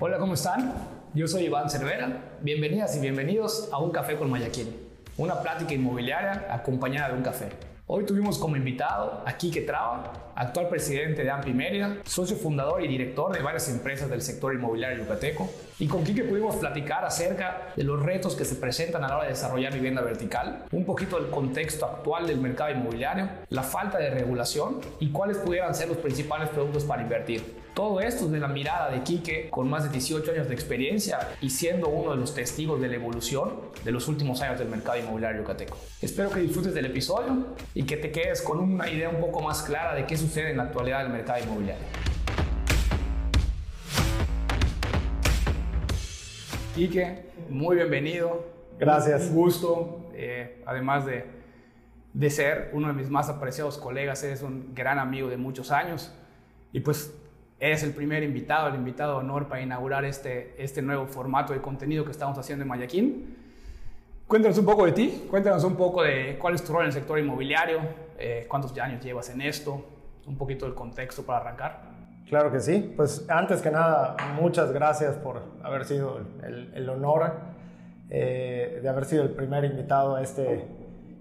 Hola, ¿cómo están? Yo soy Iván Cervera. Bienvenidas y bienvenidos a Un Café con Mayaquín, una plática inmobiliaria acompañada de un café. Hoy tuvimos como invitado a Quique Traba, actual presidente de AMPI Mérida, socio fundador y director de varias empresas del sector inmobiliario yucateco. Y con Quique pudimos platicar acerca de los retos que se presentan a la hora de desarrollar vivienda vertical, un poquito del contexto actual del mercado inmobiliario, la falta de regulación y cuáles pudieran ser los principales productos para invertir. Todo esto desde la mirada de Quique, con más de 18 años de experiencia y siendo uno de los testigos de la evolución de los últimos años del mercado inmobiliario yucateco. Espero que disfrutes del episodio y que te quedes con una idea un poco más clara de qué sucede en la actualidad del mercado inmobiliario. Quique, muy bienvenido. Gracias. Un gusto, eh, además de, de ser uno de mis más apreciados colegas, eres un gran amigo de muchos años. Y pues Eres el primer invitado, el invitado de honor para inaugurar este, este nuevo formato de contenido que estamos haciendo en Mayaquín. Cuéntanos un poco de ti, cuéntanos un poco de cuál es tu rol en el sector inmobiliario, eh, cuántos años llevas en esto, un poquito del contexto para arrancar. Claro que sí, pues antes que nada, muchas gracias por haber sido el, honor eh, de haber sido el primer invitado a este,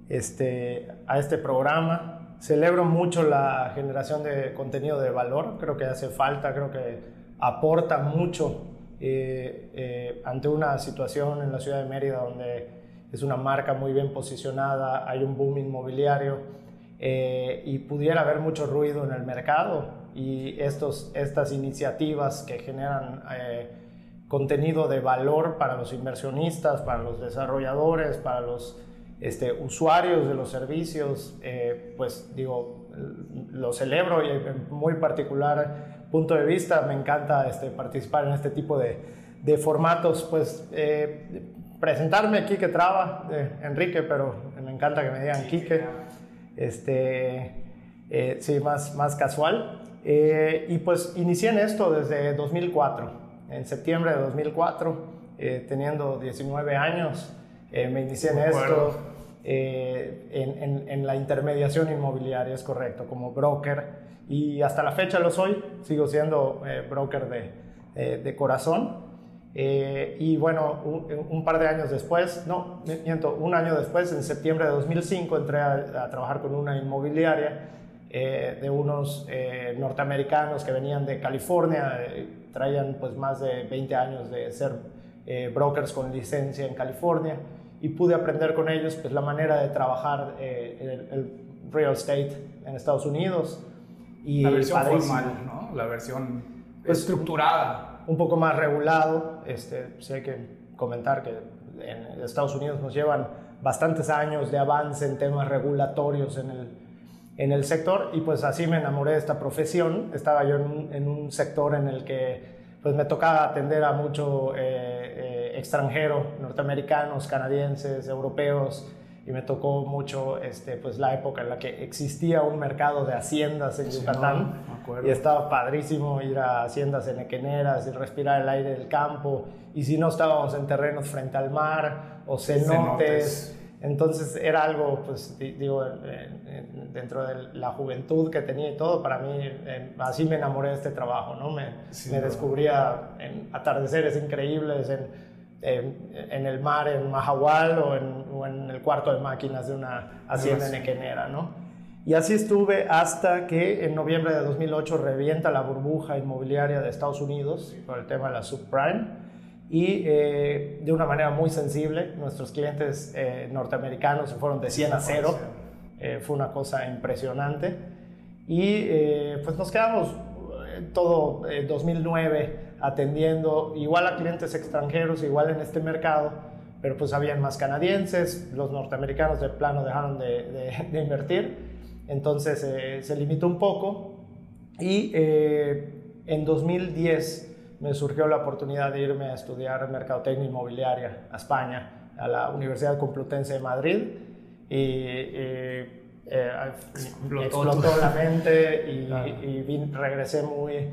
este, a este programa celebro mucho la generación de contenido de valor, creo que hace falta, creo que aporta mucho eh, eh, ante una situación en la ciudad de Mérida donde es una marca muy bien posicionada, hay un boom inmobiliario eh, y pudiera haber mucho ruido en el mercado y estos, estas iniciativas que generan contenido de valor para los inversionistas, para los desarrolladores, para los este, usuarios de los servicios, eh, pues digo, lo celebro y en muy particular punto de vista me encanta este, participar en este tipo de, de formatos, pues eh, presentarme Quique Traba, eh, Enrique, pero me encanta que me digan Quique, este, sí, más, más casual. y pues inicié en esto desde 2004, en septiembre de 2004, teniendo 19 años. Eh, me inicié en esto, eh, en, en, la intermediación inmobiliaria, es correcto, como broker. Y hasta la fecha lo soy, sigo siendo eh, broker de, de corazón. y bueno, un, par de años después, no, miento, un año después, en septiembre de 2005, entré a, trabajar con una inmobiliaria de unos norteamericanos que venían de California, traían pues más de 20 años de ser brokers con licencia en California y pude aprender con ellos pues, la manera de trabajar eh, el, real estate en Estados Unidos. Y la versión formal, ¿no? La versión pues, estructurada. Un poco más regulado. Este, sí hay que comentar que en Estados Unidos nos llevan bastantes años de avance en temas regulatorios en el, en el sector y pues así me enamoré de esta profesión. Estaba yo en un, en un sector en el que pues me tocaba atender a mucho eh, extranjero, norteamericanos, canadienses, europeos, y me tocó mucho este, pues, la época en la que existía un mercado de haciendas en Yucatán. y estaba padrísimo ir a haciendas en equeneras y respirar el aire del campo. Y si no estábamos en terrenos frente al mar o cenotes entonces era algo, pues digo, dentro de la juventud que tenía y todo, para mí así me enamoré de este trabajo, ¿no? Me, me descubría en atardeceres increíbles en, en, el mar en Mahahual o en, o en, el cuarto de máquinas de una hacienda en Equenera, ¿no? Y así estuve hasta que en noviembre de 2008 revienta la burbuja inmobiliaria de Estados Unidos por el tema de la subprime y eh, de una manera muy sensible. Nuestros clientes eh, norteamericanos se fueron de 100 a 0. Eh, fue una cosa impresionante. Y pues nos quedamos todo 2009 atendiendo igual a clientes extranjeros, igual en este mercado, pero pues habían más canadienses, los norteamericanos de plano dejaron de, de invertir, entonces se limitó un poco y en 2010 me surgió la oportunidad de irme a estudiar mercadotecnia inmobiliaria a España, a la Universidad Complutense de Madrid. Y, eh, explotó, la mente y, regresé muy,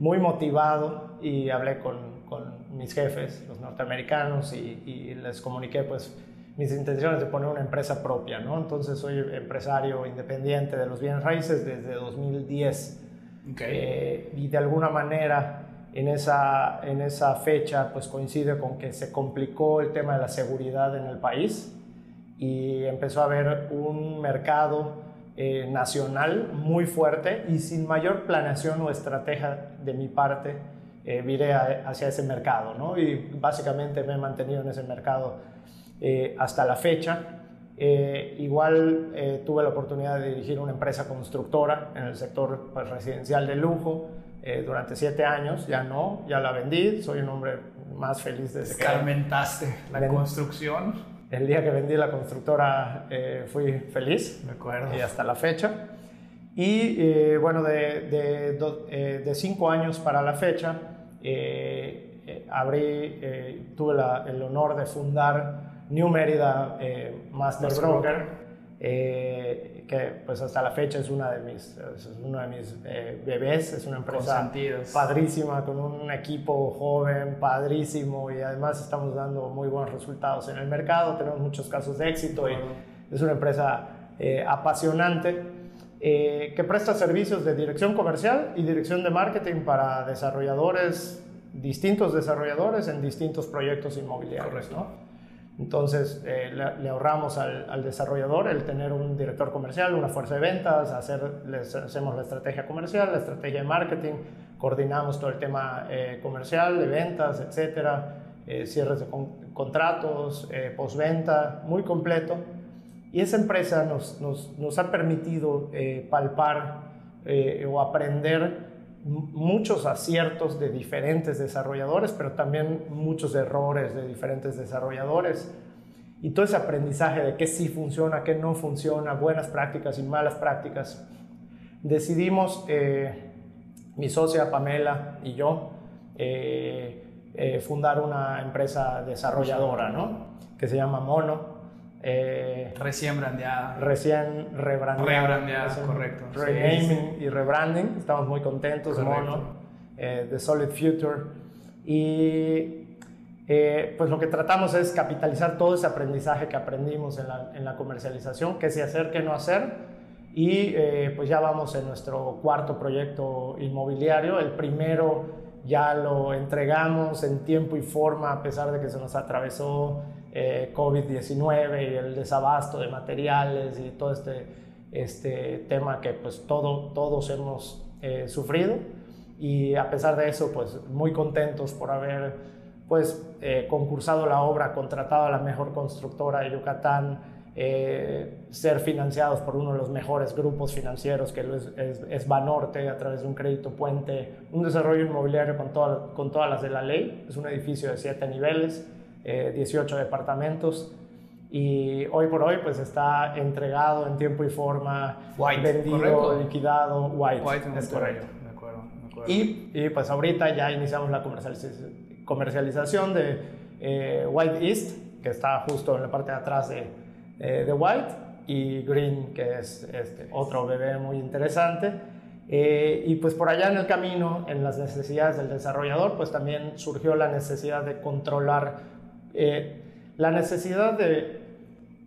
muy motivado y hablé con, con mis jefes, los norteamericanos, y, les comuniqué pues mis intenciones de poner una empresa propia, ¿no? Entonces soy empresario independiente de los bienes raíces desde 2010 okay. Eh, y de alguna manera en esa, en esa fecha pues coincide con que se complicó el tema de la seguridad en el país y empezó a haber un mercado eh, nacional muy fuerte y sin mayor planeación o estrategia de mi parte eh, viré hacia ese mercado, ¿no? Y básicamente me he mantenido en ese mercado eh, hasta la fecha. Eh, igual tuve la oportunidad de dirigir una empresa constructora en el sector pues, residencial de lujo durante siete años. Ya no, ya la vendí. Soy un hombre más feliz desde que... Carmentaste la construcción. El día que vendí la constructora fui feliz. De acuerdo. Y hasta la fecha. Y bueno, de, de, de, cinco años para la fecha, eh, eh, abrí, eh, tuve el honor de fundar New Mérida Master, Broker, que pues hasta la fecha es una de mis, es uno de mis bebés, es una empresa padrísima, con un equipo joven, padrísimo y además estamos dando muy buenos resultados en el mercado, tenemos muchos casos de éxito y es una empresa apasionante. Eh, que presta servicios de dirección comercial y dirección de marketing para desarrolladores, distintos desarrolladores en distintos proyectos inmobiliarios. ¿no? Entonces, eh, le, ahorramos al, desarrollador el tener un director comercial, una fuerza de ventas, hacer, les hacemos la estrategia comercial, la estrategia de marketing, coordinamos todo el tema eh, comercial, de ventas, etcétera, cierres de contratos, postventa, muy completo. Y esa empresa nos, nos, nos ha permitido eh, palpar eh, o aprender muchos aciertos de diferentes desarrolladores, pero también muchos errores de diferentes desarrolladores. Y todo ese aprendizaje de qué sí funciona, qué no funciona, buenas prácticas y malas prácticas. Decidimos, eh, mi socia Pamela y yo, fundar una empresa desarrolladora, ¿no? Que se llama Mono. Eh, recién brandeada. Recién rebrandeada. Rebrandeada, correcto. Renaming y rebranding. Estamos muy contentos, Mono, eh, de Solid Future. Y eh, pues lo que tratamos es capitalizar todo ese aprendizaje que aprendimos en la, en la comercialización, qué se hacer, qué no hacer. Y eh, pues ya vamos en nuestro cuarto proyecto inmobiliario. El primero ya lo entregamos en tiempo y forma a pesar de que se nos atravesó eh, COVID-19 y el desabasto de materiales y todo este, este tema que pues todo, todos hemos eh, sufrido. Y a pesar de eso pues muy contentos por haber pues eh, concursado la obra, contratado a la mejor constructora de Yucatán, ser financiados por uno de los mejores grupos financieros que es, Banorte a través de un crédito puente, un desarrollo inmobiliario con, con todas las de la ley, es un edificio de siete niveles, 18 eh, departamentos y hoy por hoy pues está entregado en tiempo y forma, vendido, liquidado, white. es correcto. De acuerdo, Y, y, pues ahorita ya iniciamos la comercialización de eh, White East, que está justo en la parte de atrás de, eh, de White, y Green, que es este, otro bebé muy interesante. y pues por allá en el camino, en las necesidades del desarrollador, pues también surgió la necesidad de controlar eh, la necesidad de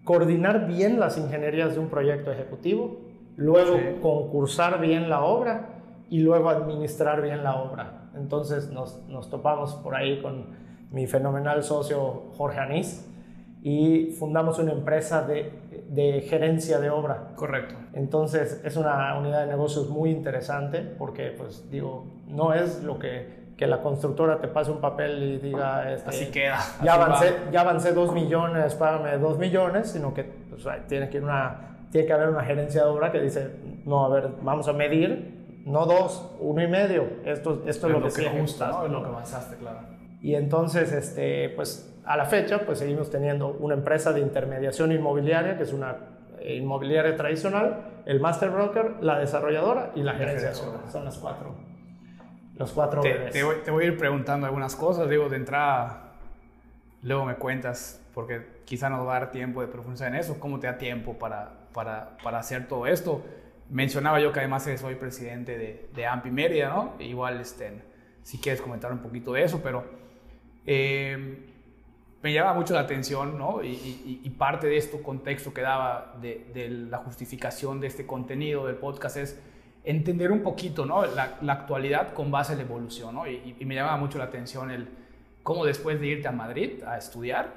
coordinar bien las ingenierías de un proyecto ejecutivo, luego concursar bien la obra y luego administrar bien la obra. Entonces nos, nos topamos por ahí con mi fenomenal socio Jorge Anís y fundamos una empresa de, de, gerencia de obra. Correcto. Entonces es una unidad de negocios muy interesante porque, pues digo, no es lo que que la constructora te pase un papel y diga, este, así queda. Ya, avancé, ya avancé dos millones, págame dos millones, sino que pues, tiene, que una, tiene que haber una gerencia de obra que dice, no, a ver, vamos a medir, no dos, uno y medio, esto, esto es lo, que, que gusta, ¿no? Es lo que avanzaste, claro. Y entonces, este, pues a la fecha, pues seguimos teniendo una empresa de intermediación inmobiliaria, que es una inmobiliaria tradicional, el master broker, la desarrolladora y la gerencia de obra. Son las cuatro los cuatro te, te, voy, a ir preguntando algunas cosas, digo, de entrada, luego me cuentas, porque quizá no va a dar tiempo de profundizar en eso, cómo te da tiempo para, para, para hacer todo esto. Mencionaba yo que además soy presidente de, de AMPI Mérida, ¿no? Igual, este, si quieres comentar un poquito de eso, pero eh, me llama mucho la atención, ¿no? Y, y, parte de este contexto que daba de, de la justificación de este contenido del podcast es entender un poquito ¿no? la, la actualidad con base en la evolución. ¿no? Y, y, me llama mucho la atención el cómo después de irte a Madrid a estudiar,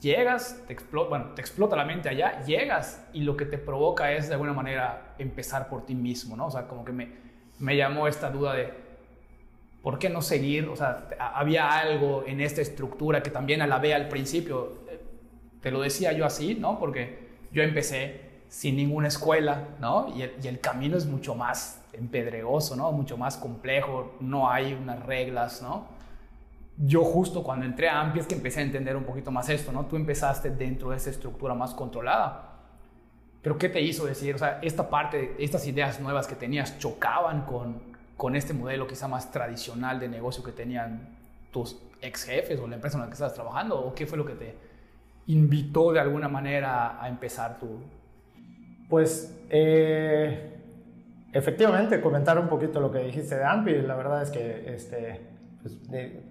llegas, te explota, bueno, te explota la mente allá, llegas y lo que te provoca es de alguna manera empezar por ti mismo. ¿no? O sea, como que me, me llamó esta duda de, ¿por qué no seguir? O sea, había algo en esta estructura que también a la ve al principio, te lo decía yo así, ¿no? Porque yo empecé sin ninguna escuela, ¿no? Y el, camino es mucho más empedregoso, ¿no? Mucho más complejo, no hay unas reglas, ¿no? Yo justo cuando entré a AMPI es que empecé a entender un poquito más esto, ¿no? Tú empezaste dentro de esa estructura más controlada. Pero ¿qué te hizo decir? O sea, esta parte, estas ideas nuevas que tenías chocaban con, con este modelo quizá más tradicional de negocio que tenían tus ex jefes o la empresa en la que estabas trabajando? ¿O qué fue lo que te invitó de alguna manera a empezar tu, pues eh, efectivamente, comentar un poquito lo que dijiste de AMPI. La verdad es que este, pues,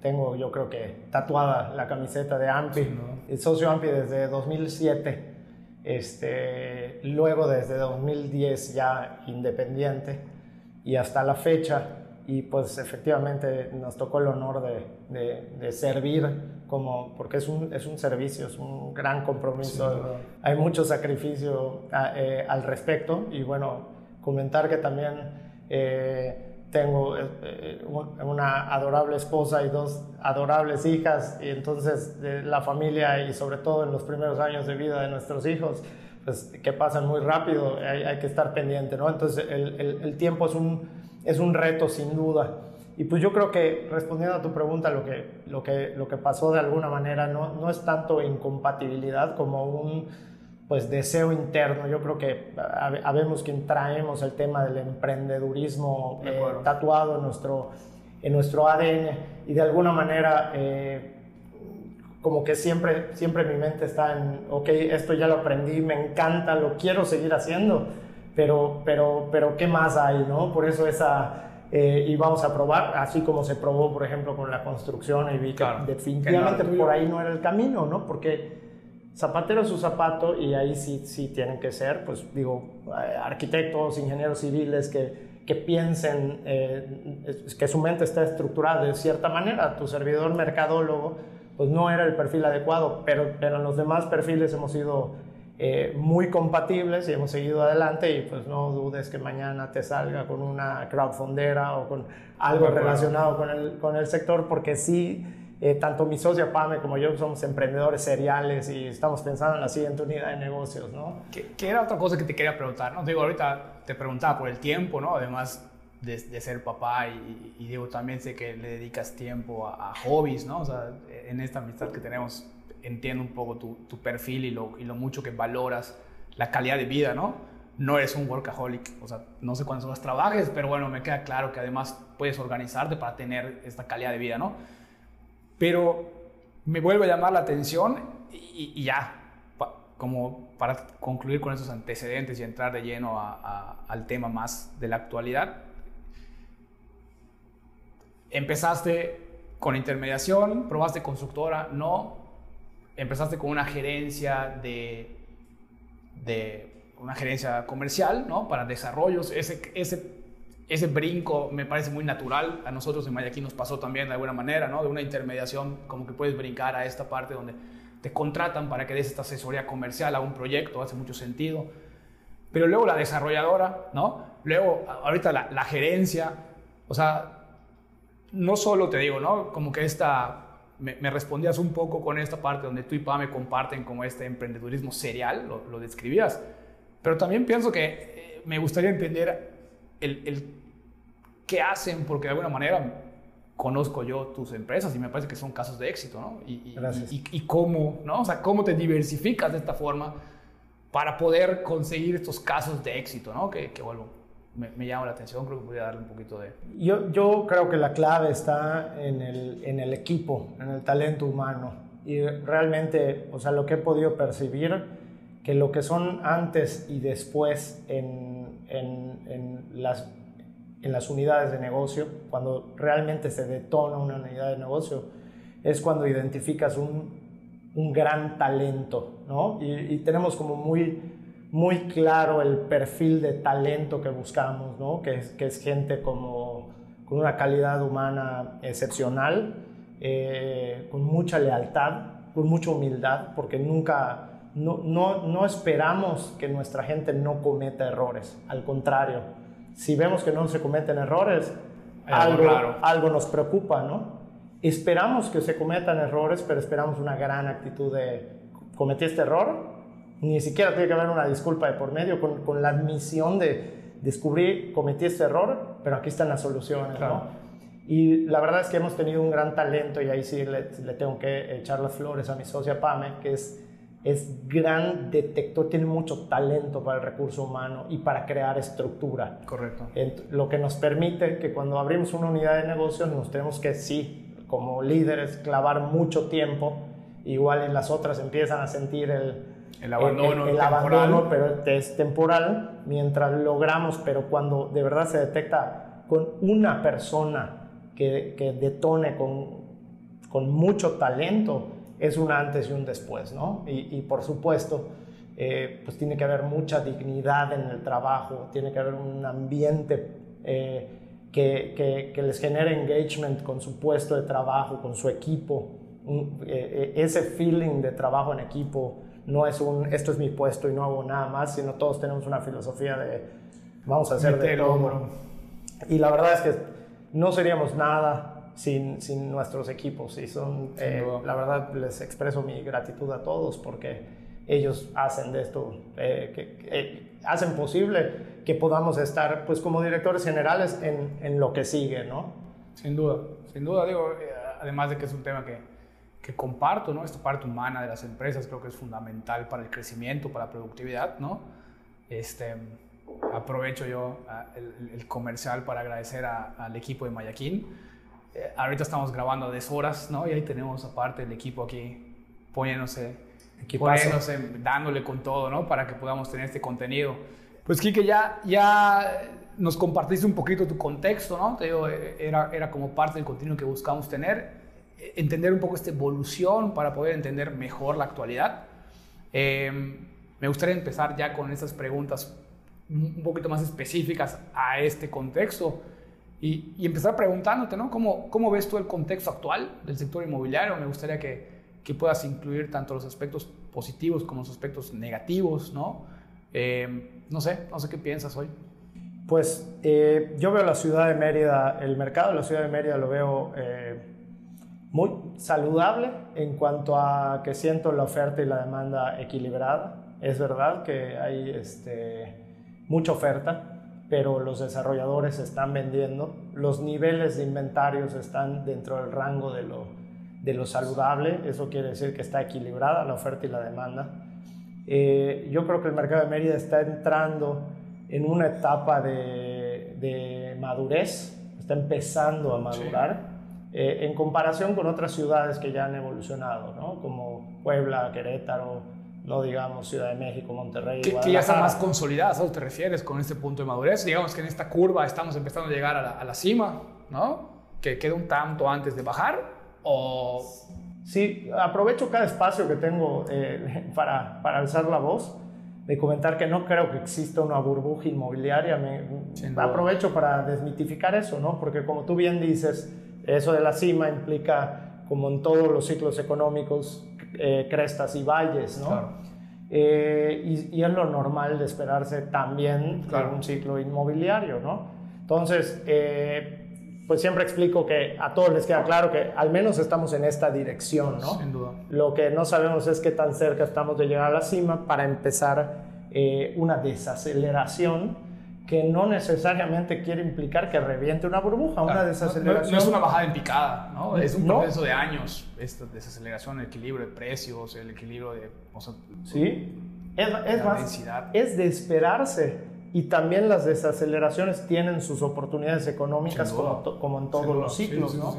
tengo yo creo que tatuada la camiseta de AMPI. El socio AMPI desde 2007. Este, luego desde 2010 ya independiente y hasta la fecha y pues efectivamente nos tocó el honor de, de servir como, porque es un, es un servicio, es un gran compromiso, hay mucho sacrificio eh, al respecto y bueno, comentar que también eh, tengo eh, una adorable esposa y dos adorables hijas y entonces la familia y sobre todo en los primeros años de vida de nuestros hijos, pues que pasan muy rápido, hay, hay que estar pendiente, ¿no? Entonces el, el, el tiempo es un, es un reto sin duda. Y pues yo creo que respondiendo a tu pregunta, lo que, lo que, lo que pasó de alguna manera no, no es tanto incompatibilidad como un pues deseo interno. Yo creo que habemos quien traemos el tema del emprendedurismo eh, tatuado en nuestro, en nuestro ADN y de alguna manera eh, como que siempre, siempre mi mente está en, ok, esto ya lo aprendí, me encanta, lo quiero seguir haciendo, pero, pero, pero ¿qué más hay? ¿no? Por eso esa eh, y vamos a probar, así como se probó, por ejemplo, con la construcción y vi que definitivamente por ahí no era el camino, ¿no? Porque zapatero es su zapato y ahí sí, sí tienen que ser, pues digo, eh, arquitectos, ingenieros civiles que, que piensen, eh, que su mente está estructurada de cierta manera. Tu servidor mercadólogo, pues no era el perfil adecuado, pero, pero en los demás perfiles hemos ido eh, muy compatibles y hemos seguido adelante y pues no dudes que mañana te salga con una crowdfundera o con algo relacionado con el, con el sector porque sí, eh, tanto mi socia Pame como yo somos emprendedores seriales y estamos pensando en la siguiente unidad de negocios, ¿no? ¿Qué, era otra cosa que te quería preguntar? ¿no? Digo, ahorita te preguntaba por el tiempo, ¿no? Además de, ser papá y, digo, también sé que le dedicas tiempo a, a hobbies, ¿no? O sea, en esta amistad que tenemos entiendo un poco tu, tu perfil y lo, y lo, mucho que valoras la calidad de vida, ¿no? No eres un workaholic, o sea, no sé cuántas horas trabajes, pero bueno, me queda claro que además puedes organizarte para tener esta calidad de vida, ¿no? Pero me vuelve a llamar la atención y, ya, como para concluir con esos antecedentes y entrar de lleno al tema más de la actualidad, empezaste con intermediación, probaste constructora, no, empezaste con una gerencia de, de una gerencia comercial, ¿no? Para desarrollos. Ese, ese, ese brinco me parece muy natural. A nosotros en Mayaquí nos pasó también de alguna manera, ¿no? De una intermediación, como que puedes brincar a esta parte donde te contratan para que des esta asesoría comercial a un proyecto, hace mucho sentido. Pero luego la desarrolladora, ¿no? Luego, ahorita la, la gerencia, o sea, no solo te digo, ¿no? Como que esta me, respondías un poco con esta parte donde tú y me comparten como este emprendedurismo serial, lo, describías. Pero también pienso que eh, me gustaría entender el, el, qué hacen, porque de alguna manera conozco yo tus empresas y me parece que son casos de éxito, ¿no? Y, y, y, cómo, ¿no? O sea, cómo te diversificas de esta forma para poder conseguir estos casos de éxito, ¿no? Que, que vuelvo, me, llama la atención, creo que podría darle un poquito de... Yo, yo creo que la clave está en el, en el equipo, en el talento humano. Y realmente, o sea, lo que he podido percibir, que lo que son antes y después en, en, en las, en las unidades de negocio, cuando realmente se detona una unidad de negocio, es cuando identificas un, un gran talento, ¿no? Y, y tenemos como muy muy claro el perfil de talento que buscamos, ¿no? que, es, que es gente como, con una calidad humana excepcional, eh, con mucha lealtad, con mucha humildad, porque nunca, no, no, no esperamos que nuestra gente no cometa errores, al contrario, si vemos que no se cometen errores, algo, algo nos preocupa, ¿no? Esperamos que se cometan errores, pero esperamos una gran actitud de cometí este error, ni siquiera tiene que haber una disculpa de por medio, con, con la admisión de descubrir, cometí este error, pero aquí están las soluciones, ¿no? Y la verdad es que hemos tenido un gran talento y ahí sí le, le tengo que echar las flores a mi socia Pame, que es es gran detector, tiene mucho talento para el recurso humano y para crear estructura. Correcto. Lo que nos permite que cuando abrimos una unidad de negocios nos tenemos que, sí, como líderes, clavar mucho tiempo, igual en las otras empiezan a sentir el, el abandono, el, abandono, pero es temporal, mientras logramos, pero cuando de verdad se detecta con una persona que, que detone con, con mucho talento, es un antes y un después, ¿no? Y, por supuesto, eh, pues tiene que haber mucha dignidad en el trabajo, tiene que haber un ambiente eh, que, que, les genere engagement con su puesto de trabajo, con su equipo. Eh, ese feeling de trabajo en equipo no es un, esto es mi puesto y no hago nada más, sino todos tenemos una filosofía de vamos a hacer de todo. Y la verdad es que no seríamos nada sin, sin nuestros equipos. Y son, eh, la verdad, les expreso mi gratitud a todos porque ellos hacen de esto, eh, que, hacen posible que podamos estar, pues como directores generales, en, en, lo que sigue, ¿no? Sin duda, sin duda, digo, eh, además de que es un tema que, que comparto, ¿no? Esta parte humana de las empresas creo que es fundamental para el crecimiento, para la productividad, ¿no? Este, aprovecho yo ah, el, comercial para agradecer al equipo de Mayaquín eh, ahorita estamos grabando a deshoras, ¿no? Y ahí tenemos aparte el equipo aquí poniéndose, poniéndose, dándole con todo, ¿no? Para que podamos tener este contenido. Pues Kike, ya, ya nos compartiste un poquito tu contexto, ¿no? Te digo, eh, era, era como parte del contenido que buscamos tener, entender un poco esta evolución para poder entender mejor la actualidad. me gustaría empezar ya con estas preguntas un poquito más específicas a este contexto. Y, empezar preguntándote, ¿no? ¿Cómo, ¿Cómo ves tú el contexto actual del sector inmobiliario? Me gustaría que, que puedas incluir tanto los aspectos positivos como los aspectos negativos, ¿no? Eh, no sé, no sé qué piensas hoy. Pues eh, yo veo la ciudad de Mérida, el mercado de la ciudad de Mérida lo veo eh, muy saludable en cuanto a que siento la oferta y la demanda equilibrada. Es verdad que hay este, mucha oferta, pero los desarrolladores están vendiendo, los niveles de inventarios están dentro del rango de lo, saludable, eso quiere decir que está equilibrada la oferta y la demanda. Eh, yo creo que el mercado de Mérida está entrando en una etapa de madurez, está empezando a madurar. Eh, en comparación con otras ciudades que ya han evolucionado, ¿no? como Puebla, Querétaro, no digamos Ciudad de México, Monterrey. Que, que ya están más consolidadas, ¿a te refieres con este punto de madurez? Digamos que en esta curva estamos empezando a llegar a la, cima, ¿no? Que queda un tanto antes de bajar, o... Sí, aprovecho cada espacio que tengo eh, para, para alzar la voz, de comentar que no creo que exista una burbuja inmobiliaria. Me, aprovecho para desmitificar eso, ¿no? Porque como tú bien dices, eso de la cima implica, como en todos los ciclos económicos, eh, crestas y valles, ¿no? Eh, y, es lo normal de esperarse también claro. un ciclo inmobiliario, ¿no? Entonces, eh, pues siempre explico que a todos les queda claro que al menos estamos en esta dirección, ¿no? Sin duda. Lo que no sabemos es qué tan cerca estamos de llegar a la cima para empezar una desaceleración que no necesariamente quiere implicar que reviente una burbuja, una desaceleración. No, es una bajada en picada, ¿no? Es un proceso de años, esta desaceleración, el equilibrio de precios, el equilibrio de... sí, es, es más, es de esperarse. Y también las desaceleraciones tienen sus oportunidades económicas como, como, en todos los ciclos, ¿no?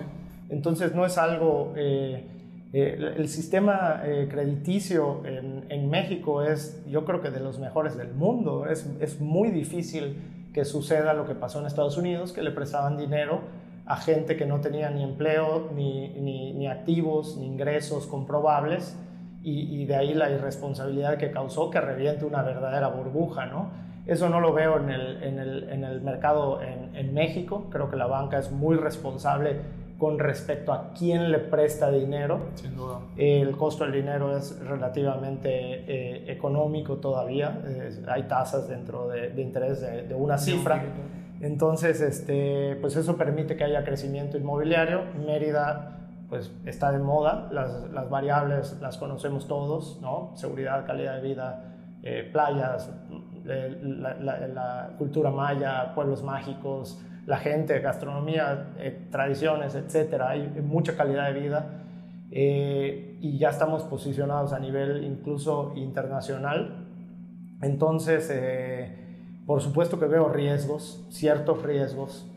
Entonces no es algo... Eh, eh, el sistema eh, crediticio en, México es, yo creo que de los mejores del mundo. Es, muy difícil que suceda lo que pasó en Estados Unidos, que le prestaban dinero a gente que no tenía ni empleo, ni, activos, ni ingresos comprobables, y, de ahí la irresponsabilidad que causó que reviente una verdadera burbuja, ¿no? Eso no lo veo en el, mercado en, México. Creo que la banca es muy responsable con respecto a quién le presta dinero. Sin duda. El costo del dinero es relativamente eh, económico todavía. hay tasas dentro de, de interés de, de, una cifra. Entonces, este, pues eso permite que haya crecimiento inmobiliario. Mérida pues está de moda, las, las variables las conocemos todos, ¿no? Seguridad, calidad de vida, eh, playas, eh, la, la, cultura maya, pueblos mágicos, la gente, gastronomía, eh, tradiciones, etcétera. Hay mucha calidad de vida y ya estamos posicionados a nivel incluso internacional. Entonces, por supuesto que veo riesgos, ciertos riesgos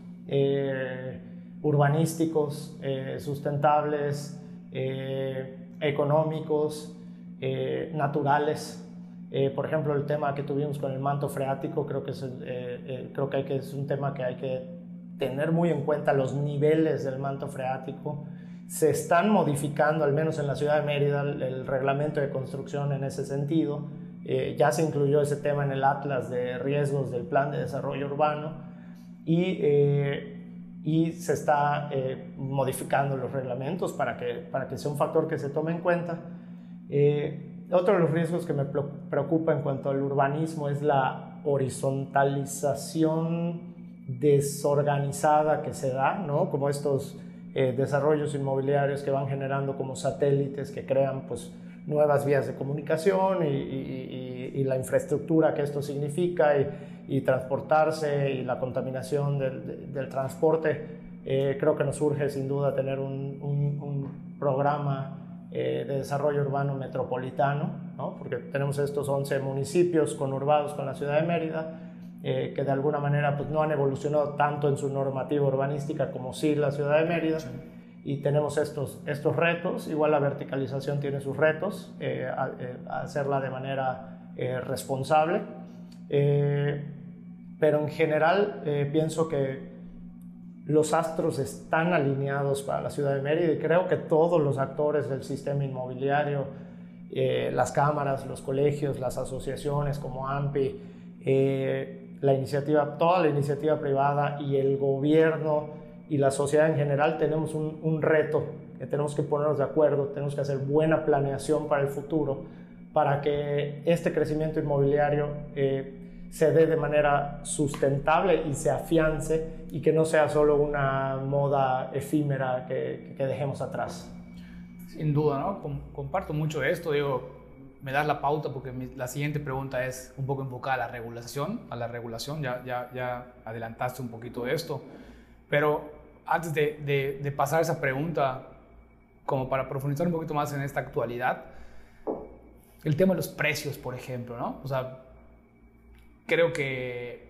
urbanísticos, eh, sustentables, eh, económicos, eh, naturales. por ejemplo, el tema que tuvimos con el manto freático, creo que, creo que, hay que es un tema que hay que tener muy en cuenta los niveles del manto freático. Se están modificando, al menos en la ciudad de Mérida, el, reglamento de construcción en ese sentido. ya se incluyó ese tema en el Atlas de riesgos del Plan de Desarrollo Urbano y y se está eh, modificando los reglamentos para que, para que sea un factor que se tome en cuenta. Eh, otro de los riesgos que me preocupa en cuanto al urbanismo es la horizontalización desorganizada que se da, ¿no? como estos eh, desarrollos inmobiliarios que van generando como satélites que crean pues, nuevas vías de comunicación y, y la infraestructura que esto significa. Y, y transportarse y la contaminación del, del, transporte, eh, creo que nos urge sin duda tener un, un, programa eh, de desarrollo urbano metropolitano, ¿no? porque tenemos estos 11 municipios conurbados con la ciudad de Mérida, eh, que de alguna manera pues, no han evolucionado tanto en su normativa urbanística como sí la ciudad de Mérida. Y tenemos estos, estos retos, igual la verticalización tiene sus retos, hacerla de manera responsable. Pero en general eh, pienso que los astros están alineados para la ciudad de Mérida y creo que todos los actores del sistema inmobiliario, eh, las cámaras, los colegios, las asociaciones como AMPI, eh, la iniciativa, toda la iniciativa privada y el gobierno y la sociedad en general tenemos un, reto que tenemos que ponernos de acuerdo, tenemos que hacer buena planeación para el futuro para que este crecimiento inmobiliario se dé de manera sustentable y se afiance y que no sea solo una moda efímera que, que dejemos atrás. Sin duda, ¿no? comparto mucho esto, digo, me das la pauta porque la siguiente pregunta es un poco enfocada a la regulación, a la regulación, ya, ya, ya adelantaste un poquito de esto, pero antes de, de, de pasar esa pregunta, como para profundizar un poquito más en esta actualidad, el tema de los precios, por ejemplo, ¿no? O sea, creo que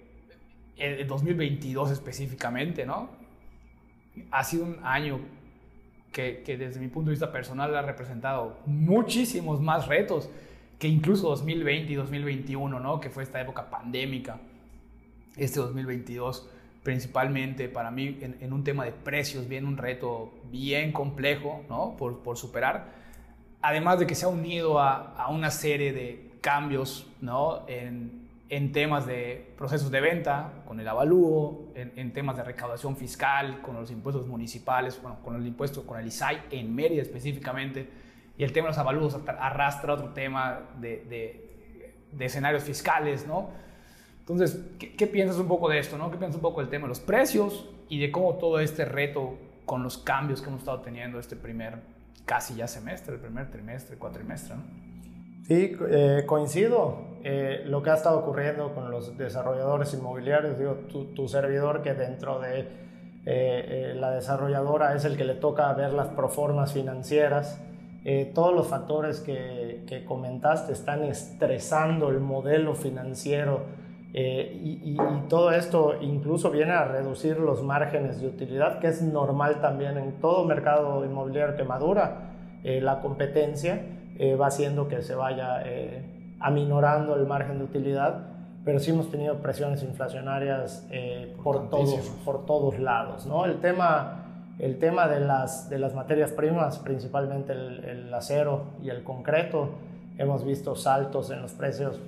el 2022 específicamente, ¿no? Ha sido un año que, que, desde mi punto de vista personal ha representado muchísimos más retos que incluso 2020 y 2021, ¿no? Que fue esta época pandémica. Este 2022, principalmente para mí, en, en un tema de precios, viene un reto bien complejo, ¿no? Por, por superar. Además de que se ha unido a, a una serie de cambios, ¿no? En, en temas de procesos de venta, con el avalúo, en, temas de recaudación fiscal, con los impuestos municipales, bueno, con el impuesto, con el ISAI en Mérida específicamente, y el tema de los avalúos arrastra otro tema de, de, escenarios fiscales, ¿no? Entonces, ¿qué, piensas un poco de esto, no? ¿Qué piensas un poco del tema de los precios y de cómo todo este reto con los cambios que hemos estado teniendo este primer casi ya semestre, el primer trimestre, cuatrimestre, ¿no? Sí, eh, coincido. Eh, lo que ha estado ocurriendo con los desarrolladores inmobiliarios, digo, tu, servidor que dentro de eh, la desarrolladora es el que le toca ver las proformas financieras, todos los factores que, que, comentaste están estresando el modelo financiero y, y, todo esto incluso viene a reducir los márgenes de utilidad, que es normal también en todo mercado inmobiliario que madura la competencia. Eh, va haciendo que se vaya eh, aminorando el margen de utilidad, pero sí hemos tenido presiones inflacionarias eh, por, todos, por todos lados. ¿no? El tema el tema de las, de las materias primas, principalmente el, acero y el concreto, hemos visto saltos en los precios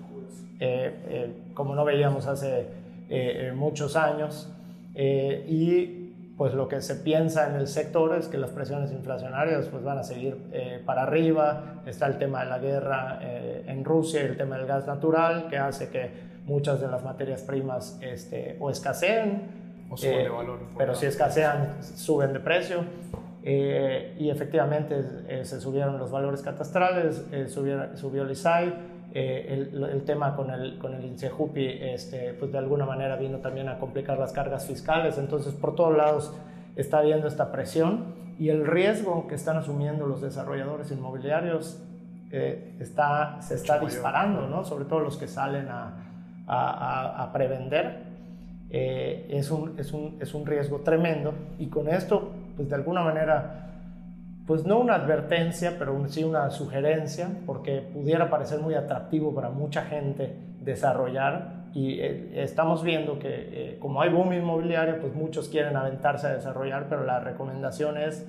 eh, eh, como no veíamos hace eh, muchos años. y pues lo que se piensa en el sector es que las presiones inflacionarias pues van a seguir para arriba. Está el tema de la guerra en Rusia el tema del gas natural que hace que muchas de las materias primas este, o escaseen o suben de valor. Pero si escasean, suben de precio. y efectivamente se subieron los valores catastrales, subió el ISAI, eh, el, tema con el, con el INSEJUPI, este, pues de alguna manera vino también a complicar las cargas fiscales, entonces por todos lados está habiendo esta presión y el riesgo que están asumiendo los desarrolladores inmobiliarios eh, está, se está disparando, ¿no? sobre todo los que salen a, a, a prevender. Eh, es, un, es, un, es un riesgo tremendo y con esto, pues de alguna manera pues no una advertencia, pero sí una sugerencia, porque pudiera parecer muy atractivo para mucha gente desarrollar. Y eh, estamos viendo que eh, como hay boom inmobiliario, pues muchos quieren aventarse a desarrollar, pero la recomendación es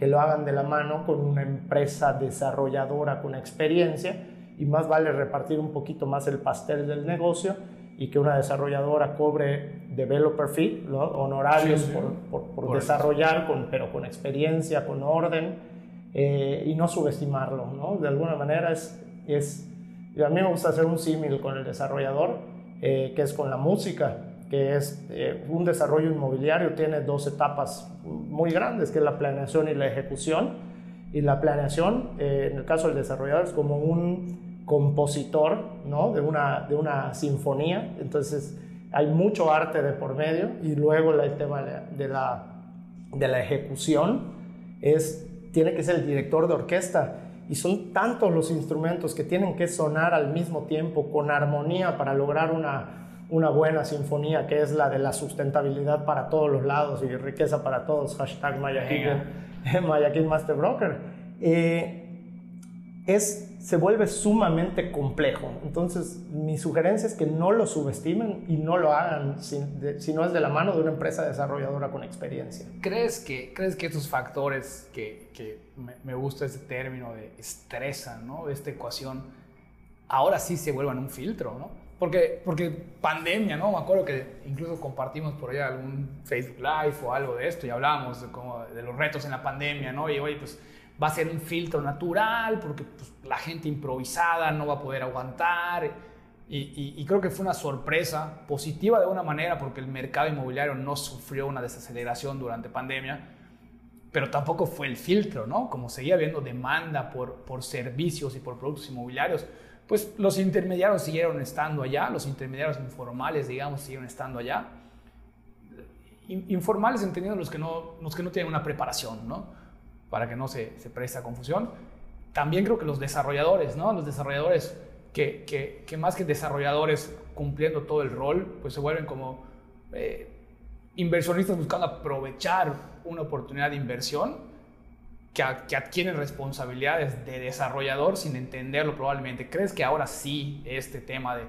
que lo hagan de la mano con una empresa desarrolladora con experiencia. Y más vale repartir un poquito más el pastel del negocio y que una desarrolladora cobre developer fee, honorarios por, desarrollar, con, pero con experiencia, con orden, eh, y no subestimarlo. ¿no? De alguna manera es, es, a mí me gusta hacer un símil con el desarrollador, eh, que es con la música, que es eh, un desarrollo inmobiliario, tiene dos etapas muy grandes, que es la planeación y la ejecución. Y la planeación, en el caso del desarrollador, es como un compositor ¿no? de, una, de una sinfonía, entonces hay mucho arte de por medio. Y luego el tema de la, de la ejecución es, tiene que ser el director de orquesta. Y son tantos los instrumentos que tienen que sonar al mismo tiempo con armonía para lograr una, una buena sinfonía que es la de la sustentabilidad para todos los lados y riqueza para todos, hashtag Mayakin, Master Broker. Eh, es se vuelve sumamente complejo. Entonces, mi sugerencia es que no lo subestimen y no lo hagan si, no es de la mano de una empresa desarrolladora con experiencia. ¿Crees que, crees que estos factores, que, que me, gusta ese término de estresan, ¿no? esta ecuación, ahora sí se vuelvan un filtro? ¿no? Porque, porque pandemia, ¿no? Me acuerdo que incluso compartimos por allá algún Facebook Live o algo de esto y hablábamos de, como de los retos en la pandemia, ¿no? Y oye, pues va a ser un filtro natural porque pues, la gente improvisada no va a poder aguantar. Y, creo que fue una sorpresa positiva de una manera porque el mercado inmobiliario no sufrió una desaceleración durante pandemia, pero tampoco fue el filtro, ¿no? Como seguía habiendo demanda por, por servicios y por productos inmobiliarios, pues los intermediarios siguieron estando allá, los intermediarios informales, digamos, siguieron estando allá. Informales entendiendo los que no, los que no tienen una preparación, ¿no? Para que no se, se preste a confusión. También creo que los desarrolladores, ¿no? Los desarrolladores que, más que desarrolladores cumpliendo todo el rol, pues se vuelven como eh, inversionistas buscando aprovechar una oportunidad de inversión que, que, adquieren responsabilidades de desarrollador sin entenderlo probablemente. ¿Crees que ahora sí este tema de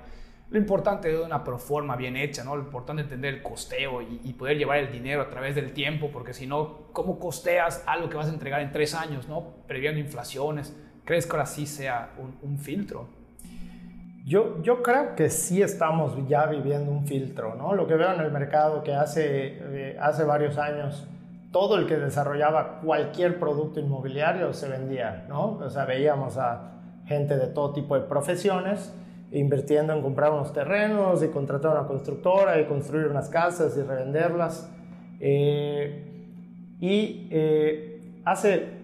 lo importante de una proforma bien hecha, ¿no? Lo importante es entender el costeo y, poder llevar el dinero a través del tiempo, porque si no, ¿cómo costeas algo que vas a entregar en tres años, ¿no? Previendo inflaciones. ¿Crees que ahora sí sea un, filtro? Yo, yo creo que sí estamos ya viviendo un filtro, ¿no? Lo que veo en el mercado que hace, eh, hace varios años, todo el que desarrollaba cualquier producto inmobiliario se vendía, ¿no? O sea, veíamos a gente de todo tipo de profesiones invirtiendo en comprar unos terrenos y contratar una constructora y construir unas casas y revenderlas. Eh, y eh, hace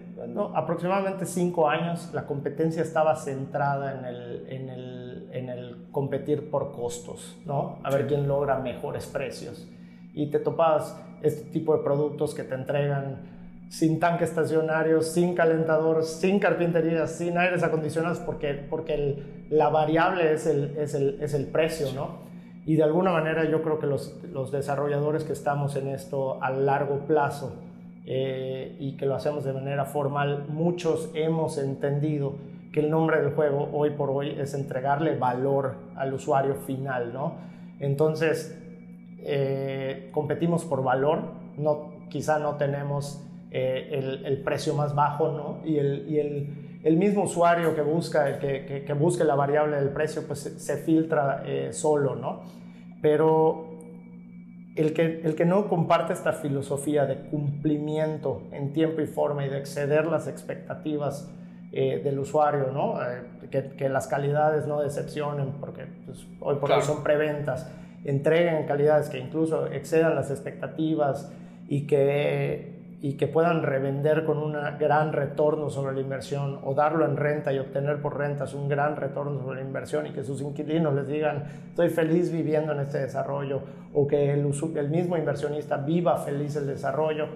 aproximadamente cinco años la competencia estaba centrada en el, en el, en el competir por costos, ¿no? A ver quién logra mejores precios. Y te topabas este tipo de productos que te entregan sin tanque estacionario, sin calentador, sin carpintería, sin aires acondicionados, porque, porque la variable es el, es, el, es el, precio, ¿no? Y de alguna manera yo creo que los, los desarrolladores que estamos en esto a largo plazo eh, y que lo hacemos de manera formal, muchos hemos entendido que el nombre del juego hoy por hoy es entregarle valor al usuario final, ¿no? Entonces, eh, competimos por valor, no quizá no tenemos eh, el, precio más bajo, ¿no? Y el, y el, el mismo usuario que busca, que, que, busque la variable del precio, pues se, filtra eh, solo, ¿no? Pero el que, el que no comparte esta filosofía de cumplimiento en tiempo y forma y de exceder las expectativas eh, del usuario, ¿no? que, que, las calidades no decepcionen, porque pues, hoy por hoy son preventas, entreguen calidades que incluso excedan las expectativas y que y que puedan revender con un gran retorno sobre la inversión o darlo en renta y obtener por rentas un gran retorno sobre la inversión y que sus inquilinos les digan estoy feliz viviendo en este desarrollo o que el, el mismo inversionista viva feliz el desarrollo,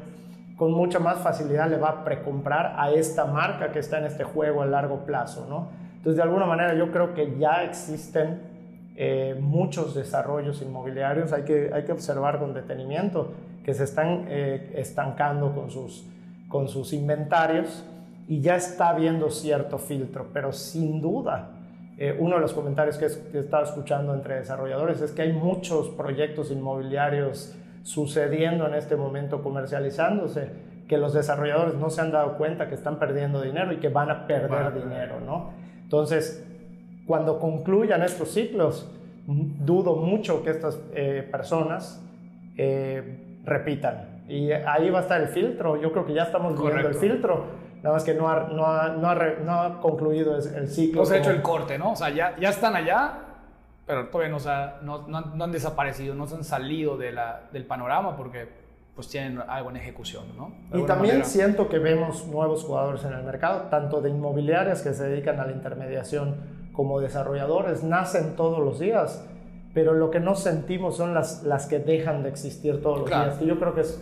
con mucha más facilidad le va a precomprar a esta marca que está en este juego a largo plazo. ¿no? Entonces de alguna manera yo creo que ya existen eh, muchos desarrollos inmobiliarios, hay que, hay que observar con detenimiento que se están eh, estancando con sus, con sus inventarios y ya está habiendo cierto filtro, pero sin duda, eh, uno de los comentarios que, he estado escuchando entre desarrolladores es que hay muchos proyectos inmobiliarios sucediendo en este momento comercializándose, que los desarrolladores no se han dado cuenta que están perdiendo dinero y que van a perder dinero, ¿no? Entonces, cuando concluyan estos ciclos, dudo mucho que estas eh, personas repitan. Y ahí va a estar el filtro. Yo creo que ya estamos viendo el filtro. Nada más que no ha, no ha, no ha, no ha concluido el ciclo. No se ha hecho el corte, ¿no? O sea, ya, ya están allá, pero todavía no, no, no, han desaparecido, no se han salido de la, del panorama porque pues tienen algo en ejecución, ¿no? y también siento que vemos nuevos jugadores en el mercado, tanto de inmobiliarias que se dedican a la intermediación como desarrolladores, nacen todos los días pero lo que no sentimos son las, las que dejan de existir todos los días. Y yo creo que es...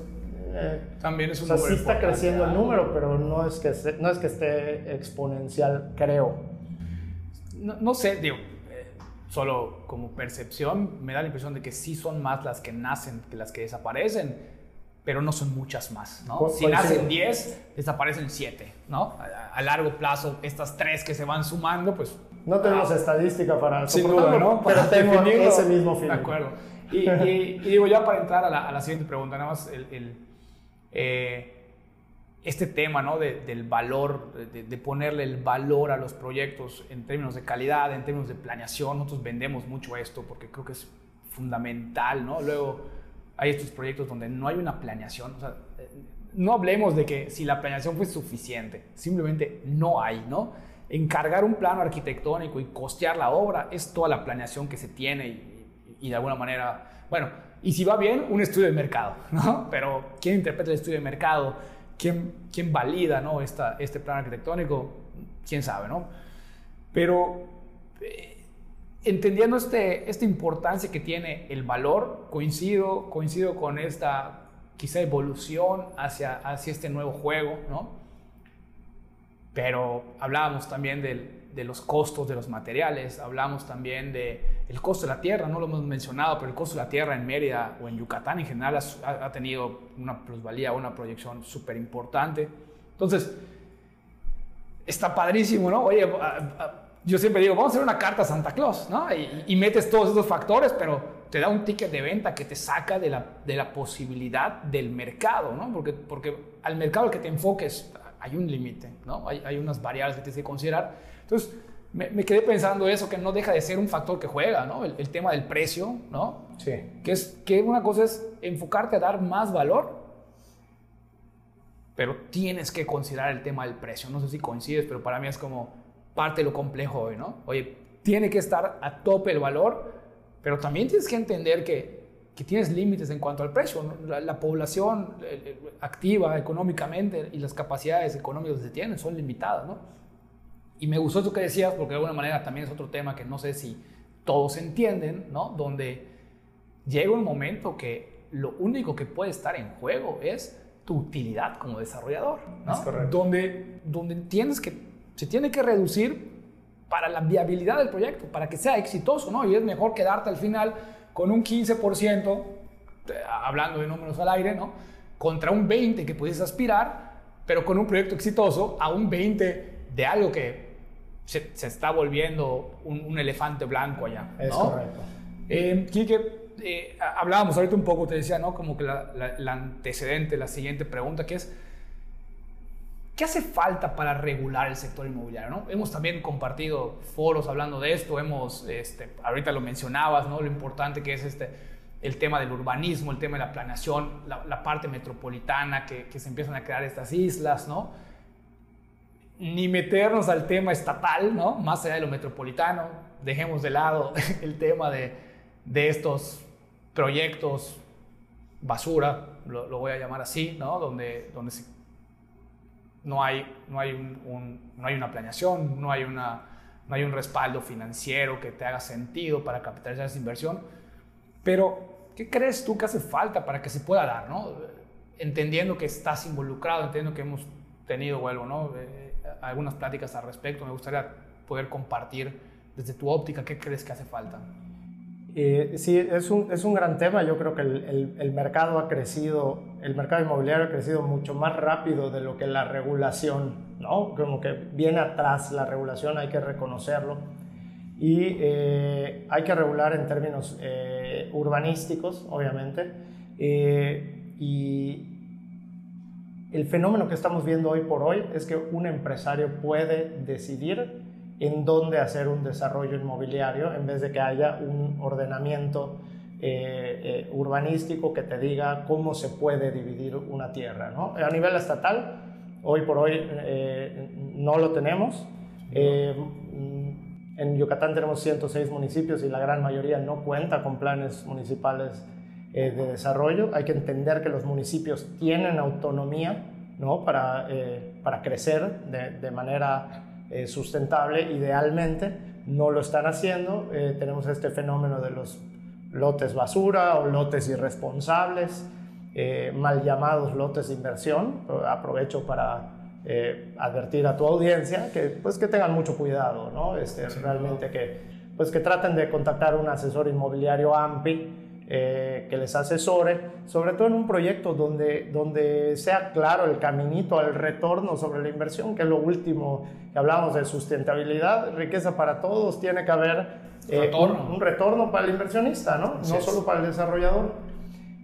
Eh, También es un o sea, sí está creciendo el número, pero no es, que no es que esté exponencial, creo. No, no sé, digo, eh, solo como percepción, me da la impresión de que sí son más las que nacen que las que desaparecen, pero no son muchas más, ¿no? Si nacen 10, desaparecen 7, ¿no? A, a, largo plazo, estas tres que se van sumando, pues no tenemos estadística para Sin duda, ¿no? Pero tengo ese mismo fin. De acuerdo. Y, y, digo, ya para entrar a la, a la siguiente pregunta, nada más el, eh, este tema ¿no? De, del valor, de, de, ponerle el valor a los proyectos en términos de calidad, en términos de planeación. Nosotros vendemos mucho esto porque creo que es fundamental, ¿no? Luego hay estos proyectos donde no hay una planeación. O sea, no hablemos de que si la planeación fue suficiente, simplemente no hay, ¿no? Encargar un plano arquitectónico y costear la obra es toda la planeación que se tiene y, de alguna manera, bueno, y si va bien, un estudio de mercado, ¿no? Pero ¿quién interpreta el estudio de mercado? ¿Quién, quién valida ¿no? Esta, este plano arquitectónico? ¿Quién sabe, no? Pero eh, entendiendo este, esta importancia que tiene el valor, coincido, coincido con esta quizá evolución hacia, hacia este nuevo juego, ¿no? Pero hablábamos también de los costos de los materiales, hablamos también del el costo de la tierra, no lo hemos mencionado, pero el costo de la tierra en Mérida o en Yucatán en general ha, tenido una plusvalía, una proyección súper importante. Entonces, está padrísimo, ¿no? Oye, yo siempre digo, vamos a hacer una carta a Santa Claus, ¿no? Y, y, metes todos esos factores, pero te da un ticket de venta que te saca de la, de la posibilidad del mercado, ¿no? Porque, porque al mercado al que te enfoques, hay un límite, ¿no? Hay, hay, unas variables que tienes que considerar. Entonces, me, me, quedé pensando eso, que no deja de ser un factor que juega, ¿no? El, tema del precio, ¿no? Sí. Que, es, que una cosa es enfocarte a dar más valor, pero tienes que considerar el tema del precio. No sé si coincides, pero para mí es como parte de lo complejo hoy, ¿no? Oye, tiene que estar a tope el valor, pero también tienes que entender que que tienes límites en cuanto al precio. La, población activa económicamente y las capacidades económicas que se tienen son limitadas. ¿no? Y me gustó eso que decías, porque de alguna manera también es otro tema que no sé si todos entienden, ¿no? donde llega un momento que lo único que puede estar en juego es tu utilidad como desarrollador. ¿no? Es correcto. Donde, donde entiendes que se tiene que reducir para la viabilidad del proyecto, para que sea exitoso, ¿no? Y es mejor quedarte al final con un 15%, hablando de números al aire, ¿no? Contra un 20% que puedes aspirar, pero con un proyecto exitoso a un 20% de algo que se, está volviendo un, elefante blanco allá. Es correcto. Eh, Quique, eh, hablábamos ahorita un poco, te decía, ¿no? Como que el antecedente, la siguiente pregunta, que es, ¿qué hace falta para regular el sector inmobiliario? ¿no? Hemos también compartido foros hablando de esto, hemos, este, ahorita lo mencionabas, ¿no? Lo importante que es este, el tema del urbanismo, el tema de la planeación, la, parte metropolitana, que, que, se empiezan a crear estas islas, ¿no? Ni meternos al tema estatal, ¿no? Más allá de lo metropolitano, dejemos de lado el tema de, de estos proyectos basura, lo, lo, voy a llamar así, ¿no? Donde, donde no, hay, no, hay no hay una planeación, no hay, una, no hay un respaldo financiero que te haga sentido para capitalizar esa inversión. Pero ¿Qué crees tú que hace falta para que se pueda dar? ¿no? Entendiendo que estás involucrado, entendiendo que hemos tenido, vuelvo, ¿no? Eh, algunas pláticas al respecto, me gustaría poder compartir desde tu óptica qué crees que hace falta. Sí, es un, es un, gran tema. Yo creo que el, el, mercado ha crecido, el mercado inmobiliario ha crecido mucho más rápido de lo que la regulación, ¿no? Como que viene atrás la regulación, hay que reconocerlo y eh, hay que regular en términos eh, urbanísticos, obviamente. Eh, y el fenómeno que estamos viendo hoy por hoy es que un empresario puede decidir en dónde hacer un desarrollo inmobiliario en vez de que haya un ordenamiento urbanístico que te diga cómo se puede dividir una tierra. ¿no? A nivel estatal, hoy por hoy no lo tenemos. En Yucatán tenemos 106 municipios y la gran mayoría no cuenta con planes municipales eh, de desarrollo. Hay que entender que los municipios tienen autonomía ¿no? para, eh, para crecer de, de manera eh, sustentable, idealmente. No lo están haciendo. tenemos este fenómeno de los lotes basura o lotes irresponsables, mal llamados lotes de inversión. Aprovecho para eh, advertir a tu audiencia que, pues, que tengan mucho cuidado, ¿no? Este, realmente que, pues, que traten de contactar a un asesor inmobiliario AMPI eh, que les asesore, sobre todo en un proyecto donde, donde sea claro el caminito al retorno sobre la inversión, que es lo último que hablamos de sustentabilidad, riqueza para todos, tiene que haber eh, un, retorno para el inversionista, ¿no? no solo para el desarrollador.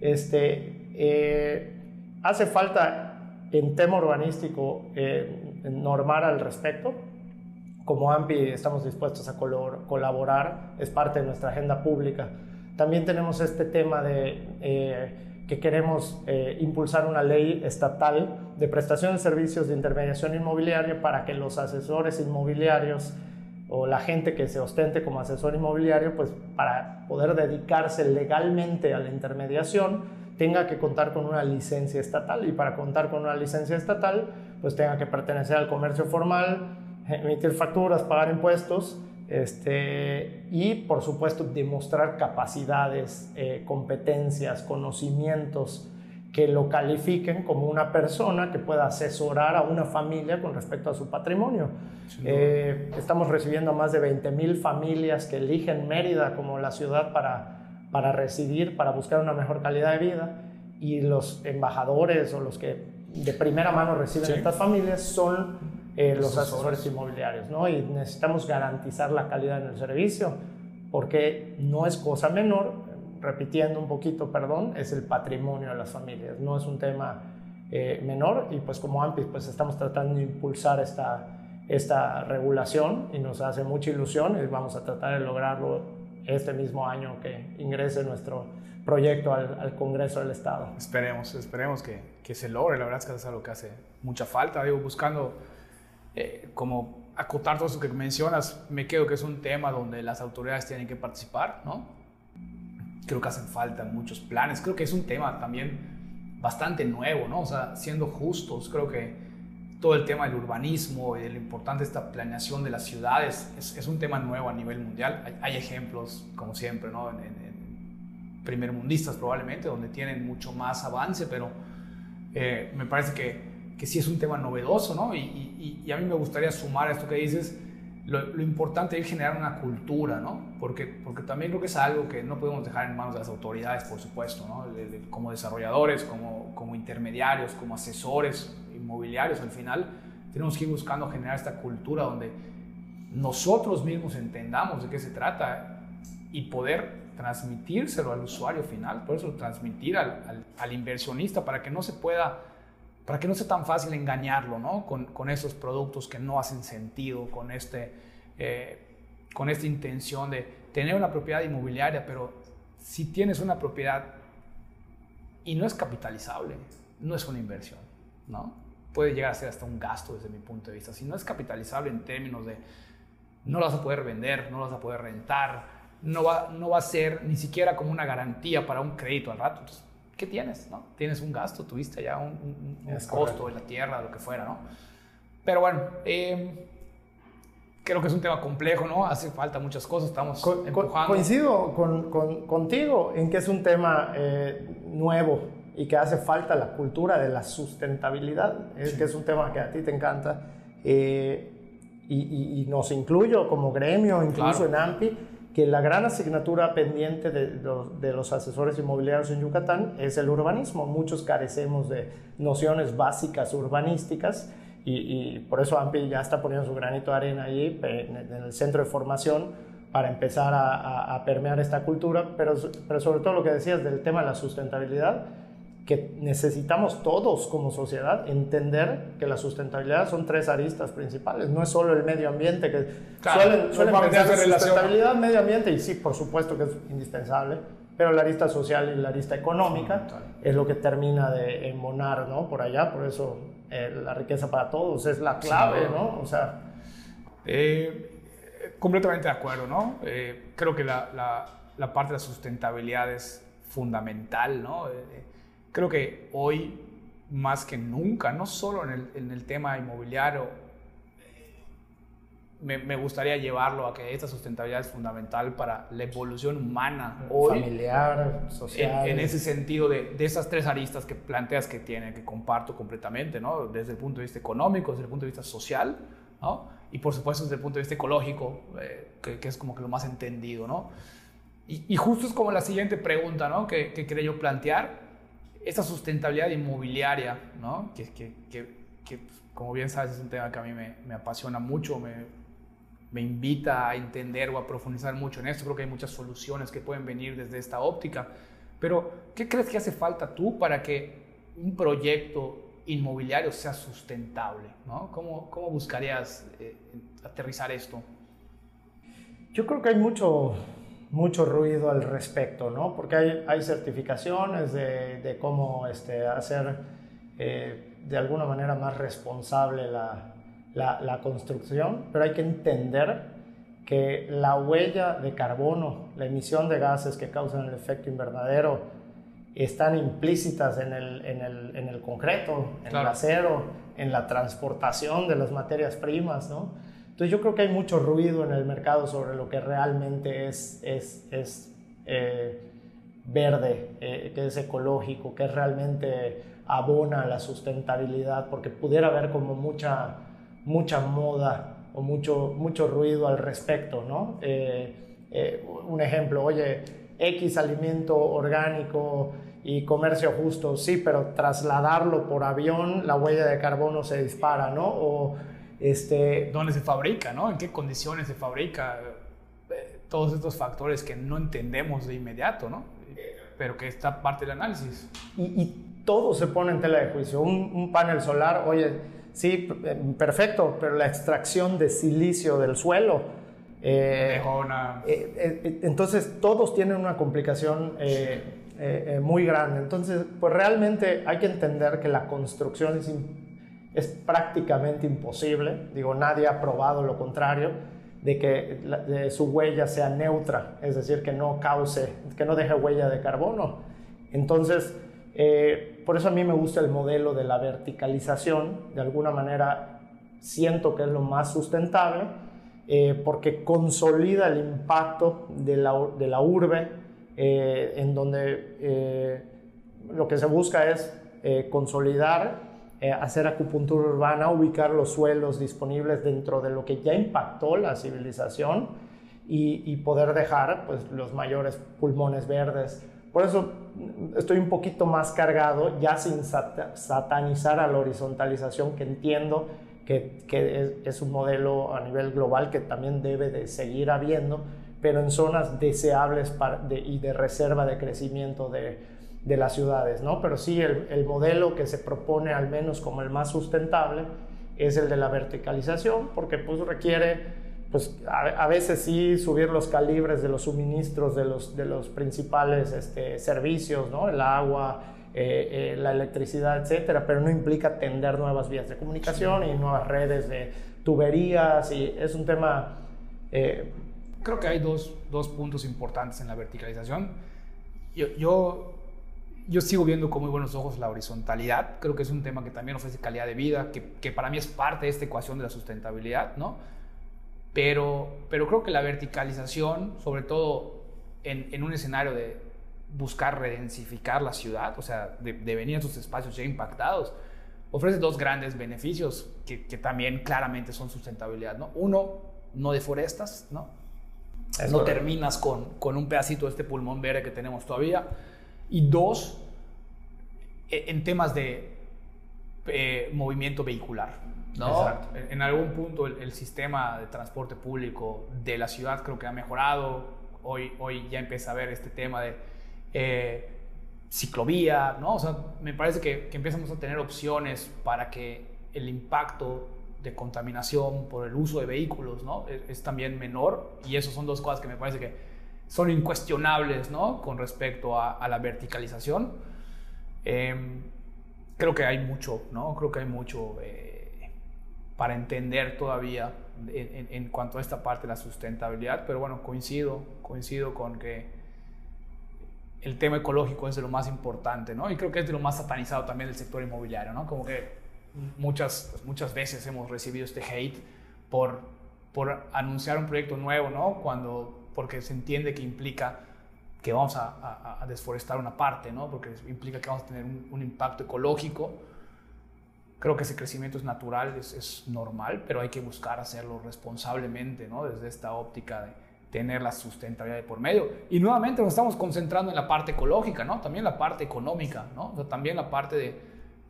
Este, hace falta en tema urbanístico eh, normar al respecto. Como AMPI estamos dispuestos a colaborar, es parte de nuestra agenda pública. También tenemos este tema de eh, que queremos eh, impulsar una ley estatal de prestación de servicios de intermediación inmobiliaria para que los asesores inmobiliarios o la gente que se ostente como asesor inmobiliario, pues para poder dedicarse legalmente a la intermediación, tenga que contar con una licencia estatal. Y para contar con una licencia estatal pues tenga que pertenecer al comercio formal, emitir facturas, pagar impuestos este, y por supuesto demostrar capacidades, eh, competencias, conocimientos que lo califiquen como una persona que pueda asesorar a una familia con respecto a su patrimonio. Eh, estamos recibiendo a más de 20 mil familias que eligen Mérida como la ciudad para para residir, para buscar una mejor calidad de vida y los embajadores o los que de primera mano reciben estas familias son eh, los asesores inmobiliarios, ¿no? Y necesitamos garantizar la calidad en el servicio porque no es cosa menor, repitiendo un poquito, perdón, es el patrimonio de las familias, no es un tema eh, menor y pues como AMPIS pues estamos tratando de impulsar esta, esta regulación y nos hace mucha ilusión y vamos a tratar de lograrlo este mismo año que ingrese nuestro proyecto al, Congreso del Estado. Esperemos, esperemos que, que, se logre. La verdad es que es algo que hace mucha falta. Digo, buscando eh, como acotar todo eso que mencionas, me quedo que es un tema donde las autoridades tienen que participar, ¿no? Creo que hacen falta muchos planes. Creo que es un tema también bastante nuevo, ¿no? O sea, siendo justos, creo que todo el tema del urbanismo y de lo importante esta planeación de las ciudades es, es un tema nuevo a nivel mundial. Hay, ejemplos, como siempre, ¿no? En, en, primer mundistas probablemente, donde tienen mucho más avance, pero eh, me parece que, que, sí es un tema novedoso, ¿no? Y, y, y, a mí me gustaría sumar a esto que dices, lo, lo, importante es generar una cultura, ¿no? Porque, porque también creo que es algo que no podemos dejar en manos de las autoridades, por supuesto, ¿no? como desarrolladores, como, como intermediarios, como asesores, inmobiliarios al final, tenemos que ir buscando generar esta cultura donde nosotros mismos entendamos de qué se trata y poder transmitírselo al usuario final, por eso transmitir al, al, inversionista para que no se pueda, para que no sea tan fácil engañarlo, ¿no? Con, esos productos que no hacen sentido, con, este, eh, con esta intención de tener una propiedad inmobiliaria, pero si tienes una propiedad y no es capitalizable, no es una inversión, ¿no? Puede llegar a ser hasta un gasto desde mi punto de vista. Si no es capitalizable en términos de no lo vas a poder vender, no lo vas a poder rentar, no va, no va a ser ni siquiera como una garantía para un crédito al rato. ¿Qué tienes? No? Tienes un gasto, tuviste ya un, costo de la tierra, lo que fuera, ¿no? Pero bueno, eh, creo que es un tema complejo, ¿no? Hace falta muchas cosas, estamos empujando. Coincido con, contigo en que es un tema eh, nuevo y que hace falta la cultura de la sustentabilidad, es que es un tema que a ti te encanta. Eh, y, nos incluyo como gremio, incluso en AMPI, que la gran asignatura pendiente de, los asesores inmobiliarios en Yucatán es el urbanismo. Muchos carecemos de nociones básicas urbanísticas y, por eso AMPI ya está poniendo su granito de arena ahí en, el centro de formación para empezar a, a, permear esta cultura, pero, pero sobre todo lo que decías del tema de la sustentabilidad, que necesitamos todos como sociedad entender que la sustentabilidad son tres aristas principales, no es solo el medio ambiente, que suelen, suelen pensar sustentabilidad, medio ambiente, y sí, por supuesto que es indispensable, pero la arista social y la arista económica es lo que termina de emonar, ¿no? Por allá, por eso eh, la riqueza para todos es la clave, ¿no? O sea... Eh, completamente de acuerdo, ¿no? Eh, creo que la, la, la, parte de la sustentabilidad es fundamental, ¿no? Creo que hoy, más que nunca, no solo en el, en el tema inmobiliario, me, me, gustaría llevarlo a que esta sustentabilidad es fundamental para la evolución humana hoy. Familiar, social. En, ese sentido de, de, esas tres aristas que planteas que tiene, que comparto completamente, ¿no? Desde el punto de vista económico, desde el punto de vista social, ¿no? Y por supuesto desde el punto de vista ecológico, eh, que, que, es como que lo más entendido, ¿no? Y, y, justo es como la siguiente pregunta, ¿no? Que, que quería yo plantear esta sustentabilidad inmobiliaria, ¿no? que, que, que, como bien sabes es un tema que a mí me, me apasiona mucho, me, me, invita a entender o a profundizar mucho en esto. Creo que hay muchas soluciones que pueden venir desde esta óptica. Pero, ¿qué crees que hace falta tú para que un proyecto inmobiliario sea sustentable? ¿no? ¿Cómo, ¿Cómo, buscarías eh, aterrizar esto? Yo creo que hay mucho, mucho ruido al respecto, ¿no? Porque hay, hay certificaciones de, de cómo este, hacer eh, de alguna manera más responsable la, la, la, construcción, pero hay que entender que la huella de carbono, la emisión de gases que causan el efecto invernadero, están implícitas en el, en el, en el concreto, en el acero, en la transportación de las materias primas, ¿no? Entonces yo creo que hay mucho ruido en el mercado sobre lo que realmente es, es, es eh, verde, eh, que es ecológico, que realmente abona la sustentabilidad, porque pudiera haber como mucha, mucha moda o mucho, mucho ruido al respecto, ¿no? Eh, un ejemplo, oye, X alimento orgánico y comercio justo, sí, pero trasladarlo por avión, la huella de carbono se dispara, ¿no? O, este, ¿Dónde se fabrica? ¿no? ¿En qué condiciones se fabrica? Eh, todos estos factores que no entendemos de inmediato, ¿no? pero que está parte del análisis. Y, todo se pone en tela de juicio. Un, panel solar, oye, sí, eh, perfecto, pero la extracción de silicio del suelo. Eh, eh, entonces, todos tienen una complicación muy grande. Entonces, pues realmente hay que entender que la construcción es es prácticamente imposible, digo, nadie ha probado lo contrario, de que su huella sea neutra, es decir, que no cause, que no deje huella de carbono. Entonces, eh, por eso a mí me gusta el modelo de la verticalización, de alguna manera siento que es lo más sustentable, eh, porque consolida el impacto de la, de la urbe, eh, en donde lo que se busca es consolidar eh, hacer acupuntura urbana, ubicar los suelos disponibles dentro de lo que ya impactó la civilización y, poder dejar pues, los mayores pulmones verdes. Por eso estoy un poquito más cargado, ya sin satanizar a la horizontalización, que entiendo que, es, un modelo a nivel global que también debe de seguir habiendo, pero en zonas deseables y de reserva de crecimiento de, de las ciudades, ¿no? Pero sí, el, el, modelo que se propone al menos como el más sustentable es el de la verticalización, porque pues requiere pues a, veces sí subir los calibres de los suministros de los, de los principales este, servicios, ¿no? El agua, eh, eh, la electricidad, etcétera, pero no implica tender nuevas vías de comunicación y nuevas redes de tuberías y es un tema... Eh, Creo que hay dos, dos, puntos importantes en la verticalización. Yo, yo, yo, sigo viendo con muy buenos ojos la horizontalidad. Creo que es un tema que también ofrece calidad de vida, que, que para mí es parte de esta ecuación de la sustentabilidad, ¿no? Pero, pero creo que la verticalización, sobre todo en, en un escenario de buscar redensificar la ciudad, o sea, de, venir a sus espacios ya impactados, ofrece dos grandes beneficios que, que también claramente son sustentabilidad. ¿no? Uno, no deforestas, ¿no? no terminas con, con, un pedacito de este pulmón verde que tenemos todavía. Y dos, e, en temas de eh, movimiento vehicular. ¿no? En, algún punto el, sistema de transporte público de la ciudad creo que ha mejorado. Hoy, hoy ya empieza a ver este tema de eh, ciclovía, ¿no? O sea, me parece que, que, empezamos a tener opciones para que el impacto de contaminación por el uso de vehículos, ¿no? Es, también menor y eso son dos cosas que me parece que son incuestionables, ¿no? Con respecto a, la verticalización. Em, creo que hay mucho, ¿no? Creo que hay mucho... Eh, para entender todavía en, cuanto a esta parte de la sustentabilidad, pero bueno, coincido, coincido con que el tema ecológico es de lo más importante, ¿no? Y creo que es de lo más satanizado también del sector inmobiliario, ¿no? Como que muchas, muchas veces hemos recibido este hate por, por anunciar un proyecto nuevo, ¿no? Cuando, porque se entiende que implica que vamos a, desforestar una parte, ¿no? Porque implica que vamos a tener un, un impacto ecológico Creo que ese crecimiento es natural, es, normal, pero hay que buscar hacerlo responsablemente, ¿no? Desde esta óptica de tener la sustentabilidad de por medio. Y nuevamente nos estamos concentrando en la parte ecológica, ¿no? También la parte económica, ¿no? también la parte de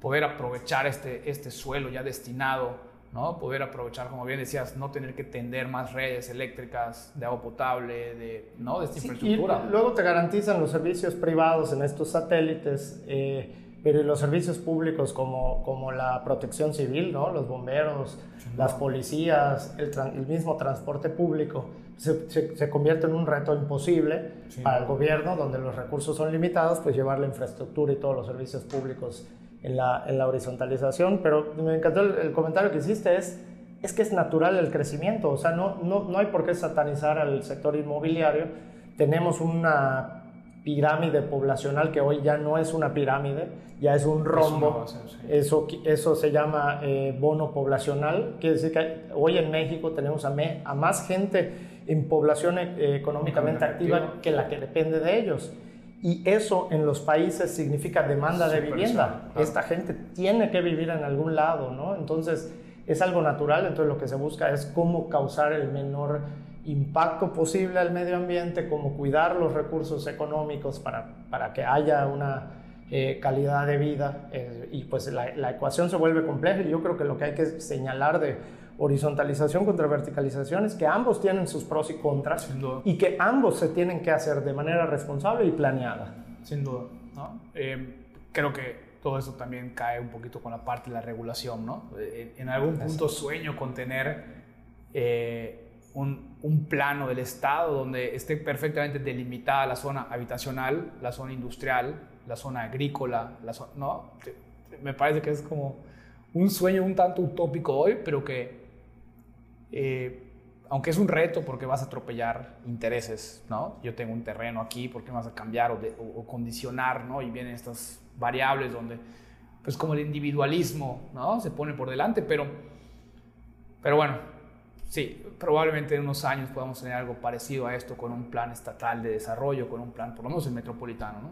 poder aprovechar este, este suelo ya destinado, ¿no? Poder aprovechar, como bien decías, no tener que tender más redes eléctricas de agua potable, de, ¿no? de esta infraestructura. Y luego te garantizan los servicios privados en estos satélites. Eh, pero los servicios públicos como, como la protección civil, ¿no? los bomberos, las policías, el, el, mismo transporte público, se, se, convierte en un reto imposible para el gobierno, donde los recursos son limitados, pues llevar la infraestructura y todos los servicios públicos en la, en la horizontalización. Pero me encantó el, el, comentario que hiciste, es, es que es natural el crecimiento, o sea, no, no, no hay por qué satanizar al sector inmobiliario. Tenemos una pirámide poblacional que hoy ya no es una pirámide, ya es un rombo. Eso, eso se llama eh, bono poblacional. Quiere decir que hoy en México tenemos a, a más gente en población eh, económicamente activa que la que depende de ellos. Y eso en los países significa demanda de vivienda. Esta gente tiene que vivir en algún lado, ¿no? Entonces es algo natural, entonces lo que se busca es cómo causar el menor impacto posible al medio ambiente, como cuidar los recursos económicos para, para que haya una eh, calidad de vida eh, y pues la, la, ecuación se vuelve compleja y yo creo que lo que hay que señalar de horizontalización contra verticalización es que ambos tienen sus pros y contras y que ambos se tienen que hacer de manera responsable y planeada. Sin duda, ¿no? Eh, creo que todo eso también cae un poquito con la parte de la regulación, ¿no? En, algún punto sueño con tener un, plano del Estado donde esté perfectamente delimitada la zona habitacional, la zona industrial, la zona agrícola, la ¿no? Me parece que es como un sueño un tanto utópico hoy, pero que, eh, aunque es un reto porque vas a atropellar intereses, ¿no? Yo tengo un terreno aquí, ¿por qué vas a cambiar o, o, condicionar, ¿no? Y vienen estas variables donde, pues como el individualismo, ¿no? Se pone por delante, pero, pero bueno, Sí, probablemente en unos años podamos tener algo parecido a esto con un plan estatal de desarrollo, con un plan, por lo menos el metropolitano, ¿no?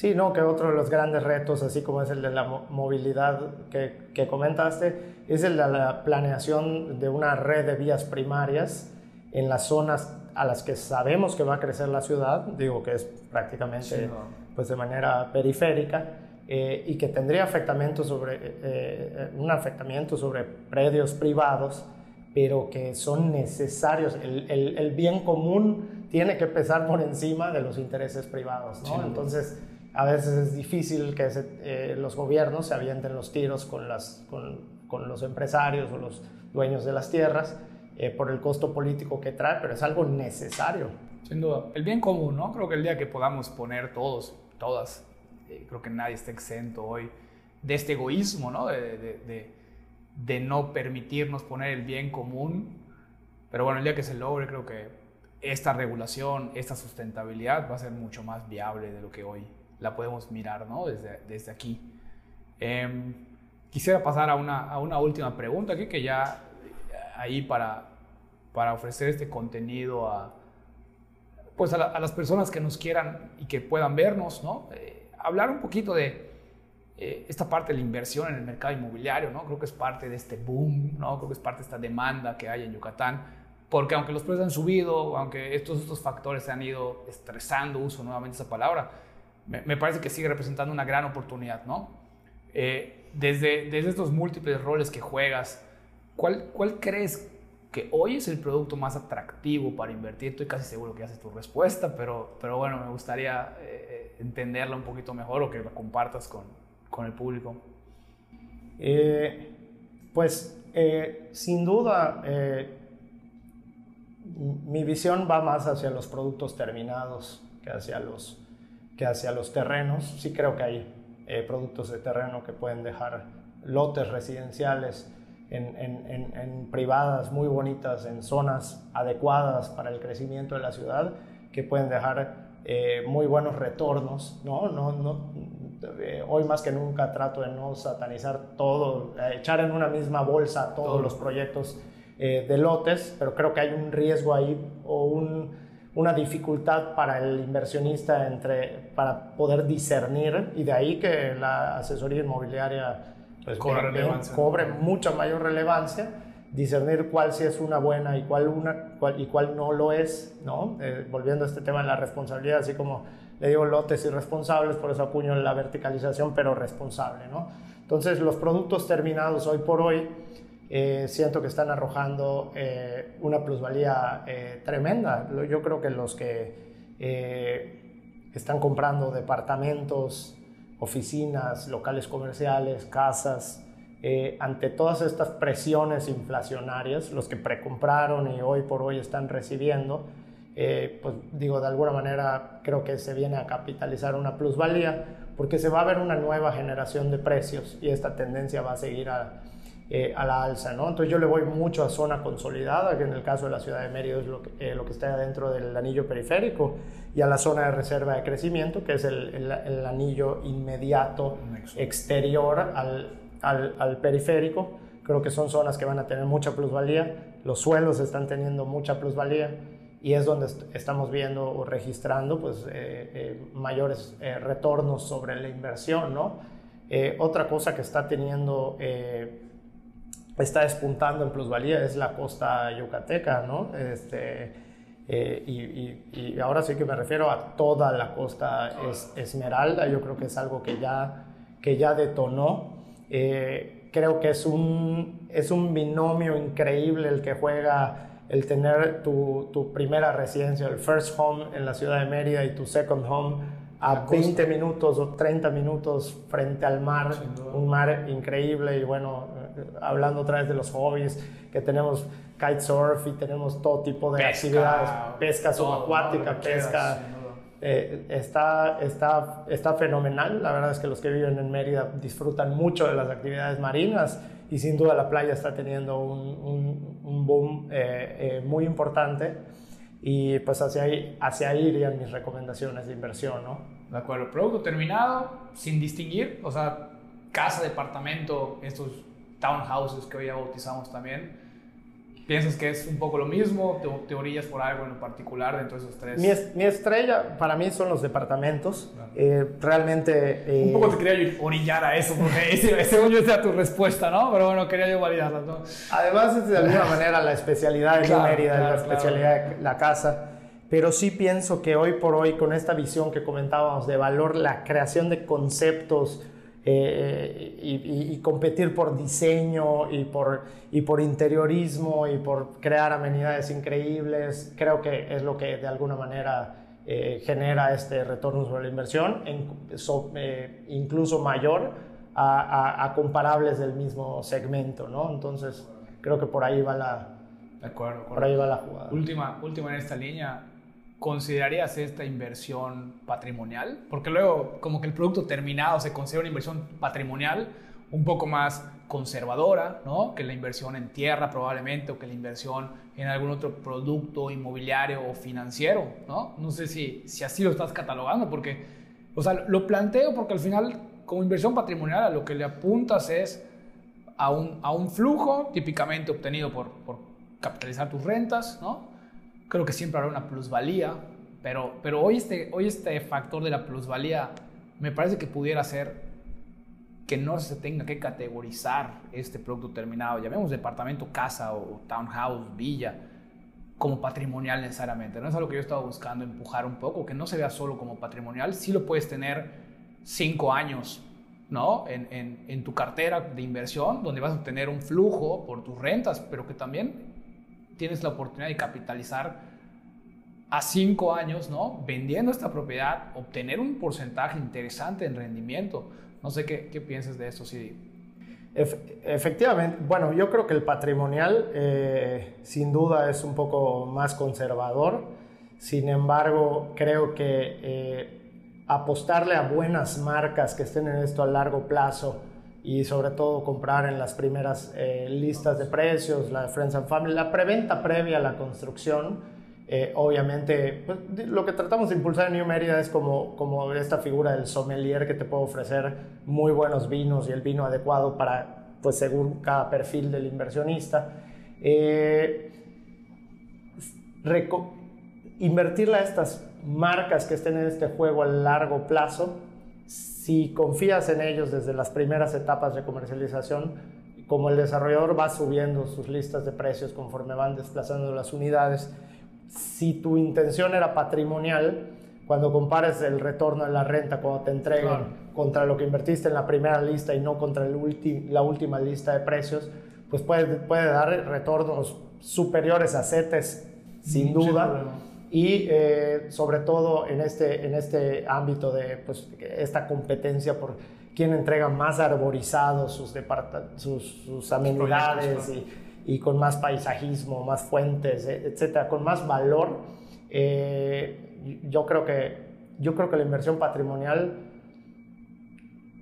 Sí, no, que otro de los grandes retos, así como es el de la movilidad que, que, comentaste, es el de la planeación de una red de vías primarias en las zonas a las que sabemos que va a crecer la ciudad, digo que es prácticamente pues de manera periférica, eh, y que tendría afectamiento sobre, eh, eh, un afectamiento sobre predios privados pero que son necesarios. El, el, el bien común tiene que pesar por encima de los intereses privados, ¿no? Entonces, a veces es difícil que eh, los gobiernos se avienten los tiros con, las, con, con, los empresarios o los dueños de las tierras eh, por el costo político que trae, pero es algo necesario. Sin duda. El bien común, ¿no? Creo que el día que podamos poner todos, todas, eh, creo que nadie está exento hoy de este egoísmo, ¿no? De, de, de, no permitirnos poner el bien común. Pero bueno, el día que se logre, creo que esta regulación, esta sustentabilidad va a ser mucho más viable de lo que hoy la podemos mirar, ¿no? Desde, desde aquí. Em, quisiera pasar a una, a una última pregunta aquí, que ya ahí para, para ofrecer este contenido a, pues a, las personas que nos quieran y que puedan vernos, ¿no? Eh, hablar un poquito de eh, esta parte de la inversión en el mercado inmobiliario, ¿no? Creo que es parte de este boom, ¿no? Creo que es parte de esta demanda que hay en Yucatán, porque aunque los precios han subido, aunque estos, estos factores se han ido estresando, uso nuevamente esa palabra, me, parece que sigue representando una gran oportunidad, ¿no? Eh, desde, desde estos múltiples roles que juegas, ¿cuál, ¿cuál crees que hoy es el producto más atractivo para invertir? Estoy casi seguro que haces tu respuesta, pero, pero bueno, me gustaría eh, entenderla un poquito mejor o que la compartas con, con el público. Eh, pues sin duda, mi visión va más hacia los productos terminados que hacia los que hacia los terrenos. Sí creo que hay eh, productos de terreno que pueden dejar lotes residenciales en, privadas muy bonitas, en zonas adecuadas para el crecimiento de la ciudad, que pueden dejar eh, muy buenos retornos. ¿no? No, no, eh, hoy más que nunca trato de no satanizar todo, echar en una misma bolsa todos los proyectos de lotes, pero creo que hay un riesgo ahí o un una dificultad para el inversionista entre, para poder discernir y de ahí que la asesoría inmobiliaria pues, cobre mucha mayor relevancia, discernir cuál sí es una buena y cuál, una, cuál, y cuál no lo es, ¿no? Eh, volviendo a este tema de la responsabilidad, así como le digo lotes irresponsables, por eso acuño la verticalización, pero responsable, ¿no? Entonces los productos terminados hoy por hoy eh, siento que están arrojando eh, una plusvalía eh, tremenda. Yo creo que los que están comprando departamentos, oficinas, locales comerciales, casas, ante todas estas presiones inflacionarias, los que precompraron y hoy por hoy están recibiendo, pues digo, de alguna manera creo que se viene a capitalizar una plusvalía porque se va a ver una nueva generación de precios y esta tendencia va a seguir a, eh, a la alza, ¿no? Entonces yo le voy mucho a zona consolidada, que en el caso de la ciudad de Mérida es lo que, eh, lo que está dentro del anillo periférico, y a la zona de reserva de crecimiento, que es el, el, anillo inmediato exterior al, al, al, periférico. Creo que son zonas que van a tener mucha plusvalía, los suelos están teniendo mucha plusvalía y es donde estamos viendo o registrando pues, eh, mayores retornos sobre la inversión, ¿no? otra cosa que está teniendo está despuntando en plusvalía es la costa yucateca, ¿no? Este, eh, y, y, ahora sí que me refiero a toda la costa esmeralda, yo creo que es algo que ya, que ya detonó. Eh, creo que es un, es un binomio increíble el que juega el tener tu, tu, primera residencia, el first home en la ciudad de Mérida y tu second home a 20 minutos o 30 minutos frente al mar, un mar increíble y bueno, hablando otra vez de los hobbies, que tenemos kitesurf y tenemos todo tipo de actividades, pesca subacuática, pesca. Eh, está, está, está fenomenal. La verdad es que los que viven en Mérida disfrutan mucho de las actividades marinas y sin duda la playa está teniendo un, un, boom eh, eh, muy importante y pues hacia ahí, hacia ahí irían mis recomendaciones de inversión, ¿no? De acuerdo, producto terminado, sin distinguir, o sea, casa, departamento, estos townhouses que hoy ya bautizamos también. ¿Piensas que es un poco lo mismo? ¿Te, orillas por algo en particular dentro de esos tres? Mi, estrella para mí son los departamentos. Eh, realmente... Eh, un poco te quería orillar a eso, porque según yo esa tu respuesta, ¿no? Pero bueno, quería yo validarla. ¿no? Además es de alguna manera la especialidad de claro, Mérida, la especialidad de la casa. Pero sí pienso que hoy por hoy, con esta visión que comentábamos de valor, la creación de conceptos eh, y, competir por diseño y por, y por interiorismo y por crear amenidades increíbles, creo que es lo que de alguna manera eh, genera este retorno sobre la inversión, eh, incluso mayor a, comparables del mismo segmento, ¿no? Entonces, creo que por ahí va la, de acuerdo, por ahí va la jugada. Última, última en esta línea, ¿considerarías esta inversión patrimonial? Porque luego como que el producto terminado se considera una inversión patrimonial un poco más conservadora, ¿no? Que la inversión en tierra probablemente o que la inversión en algún otro producto inmobiliario o financiero, ¿no? No sé si, si así lo estás catalogando porque, o sea, lo planteo porque al final como inversión patrimonial a lo que le apuntas es a un, a un flujo típicamente obtenido por, por capitalizar tus rentas, ¿no? Creo que siempre habrá una plusvalía, pero, pero hoy, este, hoy este factor de la plusvalía me parece que pudiera ser que no se tenga que categorizar este producto terminado, llamemos departamento, casa o townhouse, villa, como patrimonial necesariamente. No es algo que yo estaba buscando empujar un poco, que no se vea solo como patrimonial, sí lo puedes tener cinco años ¿no? En, en, en, tu cartera de inversión, donde vas a obtener un flujo por tus rentas, pero que también tienes la oportunidad de capitalizar a cinco años, ¿no? Vendiendo esta propiedad, obtener un porcentaje interesante en rendimiento. No sé qué, qué piensas de eso, sí. efectivamente, bueno, yo creo que el patrimonial eh, sin duda es un poco más conservador. Sin embargo, creo que eh, apostarle a buenas marcas que estén en esto a largo plazo y sobre todo comprar en las primeras eh, listas de precios, la Friends and Family, la preventa previa a la construcción. Eh, obviamente, pues, lo que tratamos de impulsar en New Mérida es como, como esta figura del sommelier que te puede ofrecer muy buenos vinos y el vino adecuado para, pues según cada perfil del inversionista. Eh, invertirle a estas marcas que estén en este juego a largo plazo si confías en ellos desde las primeras etapas de comercialización, como el desarrollador va subiendo sus listas de precios conforme van desplazando las unidades, si tu intención era patrimonial, cuando compares el retorno de la renta, cuando te entregan contra lo que invertiste en la primera lista y no contra el la última lista de precios, pues puede, puede dar retornos superiores a CETES, sin duda y eh, sobre todo en este, en este ámbito de pues, esta competencia por quién entrega más arborizados sus, sus, sus amenidades y, y, con más paisajismo, más fuentes, e, etcétera, con más valor. Eh, yo, creo que, yo creo que la inversión patrimonial,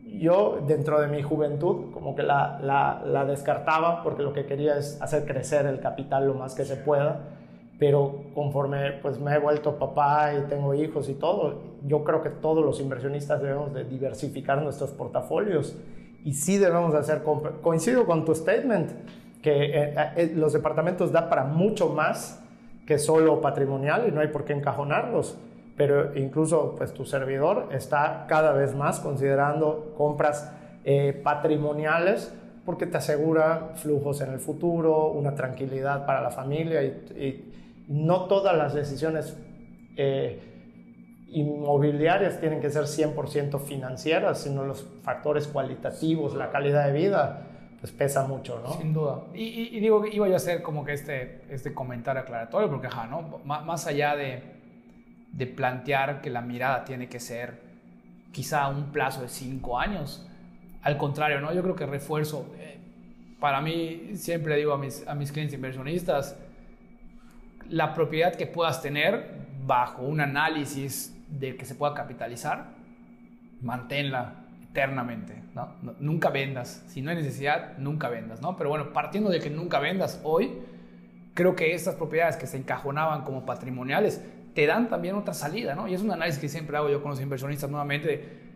yo dentro de mi juventud como que la, la, la descartaba porque lo que quería es hacer crecer el capital lo más que se pueda pero conforme pues me he vuelto papá y tengo hijos y todo, yo creo que todos los inversionistas debemos de diversificar nuestros portafolios. Y sí debemos de hacer, coincido con tu statement, que eh, eh, los departamentos da para mucho más que solo patrimonial y no hay por qué encajonarlos, pero incluso pues tu servidor está cada vez más considerando compras eh, patrimoniales porque te asegura flujos en el futuro, una tranquilidad para la familia y no todas las decisiones eh, inmobiliarias tienen que ser 100% financieras, sino los factores cualitativos, la calidad de vida, pues pesa mucho, ¿no? Sin duda. Y, digo que iba yo a hacer como que este, este comentario aclaratorio, porque, ajá, ¿no? más allá de, de plantear que la mirada tiene que ser quizá un plazo de cinco años, al contrario, ¿no? Yo creo que refuerzo, eh, para mí, siempre digo a mis, a mis clientes inversionistas, la propiedad que puedas tener bajo un análisis de que se pueda capitalizar, manténla eternamente, ¿no? Nunca vendas. Si no hay necesidad, nunca vendas, ¿no? Pero bueno, partiendo de que nunca vendas hoy, creo que estas propiedades que se encajonaban como patrimoniales te dan también otra salida, ¿no? Y es un análisis que siempre hago yo con los inversionistas nuevamente.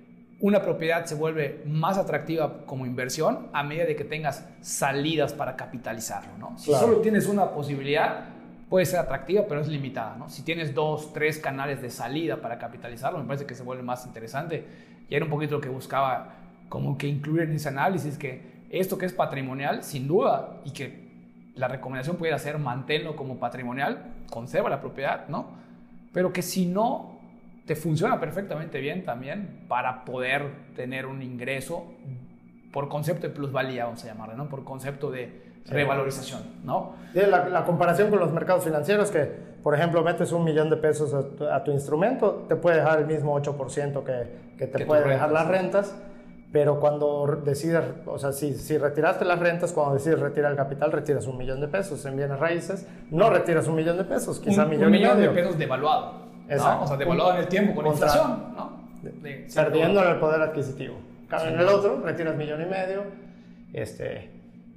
Una propiedad se vuelve más atractiva como inversión a medida de que tengas salidas para capitalizarlo, ¿no? Si solo tienes una posibilidad, puede ser atractiva, pero es limitada. ¿no? Si tienes dos, tres canales de salida para capitalizarlo, me parece que se vuelve más interesante. Y era un poquito lo que buscaba como que incluir en ese análisis, que esto que es patrimonial, sin duda, y que la recomendación pudiera ser manténlo como patrimonial, conserva la propiedad, ¿no? Pero que si no te funciona perfectamente bien también para poder tener un ingreso por concepto de plusvalía, vamos a llamarlo, ¿no? Por concepto de revalorización, ¿no? La, la, comparación con los mercados financieros que, por ejemplo, metes un millón de pesos a tu, instrumento, te puede dejar el mismo 8% que, que te puede dejar las rentas, pero cuando decides, o sea, si, si, retiraste las rentas, cuando decides retirar el capital, retiras un millón de pesos en bienes raíces, no retiras un millón de pesos, quizá un, millón, un millón de pesos devaluado, ¿no? O sea, devaluado en el tiempo con inflación, ¿no? perdiendo el poder adquisitivo. En el otro, retiras millón y medio, este,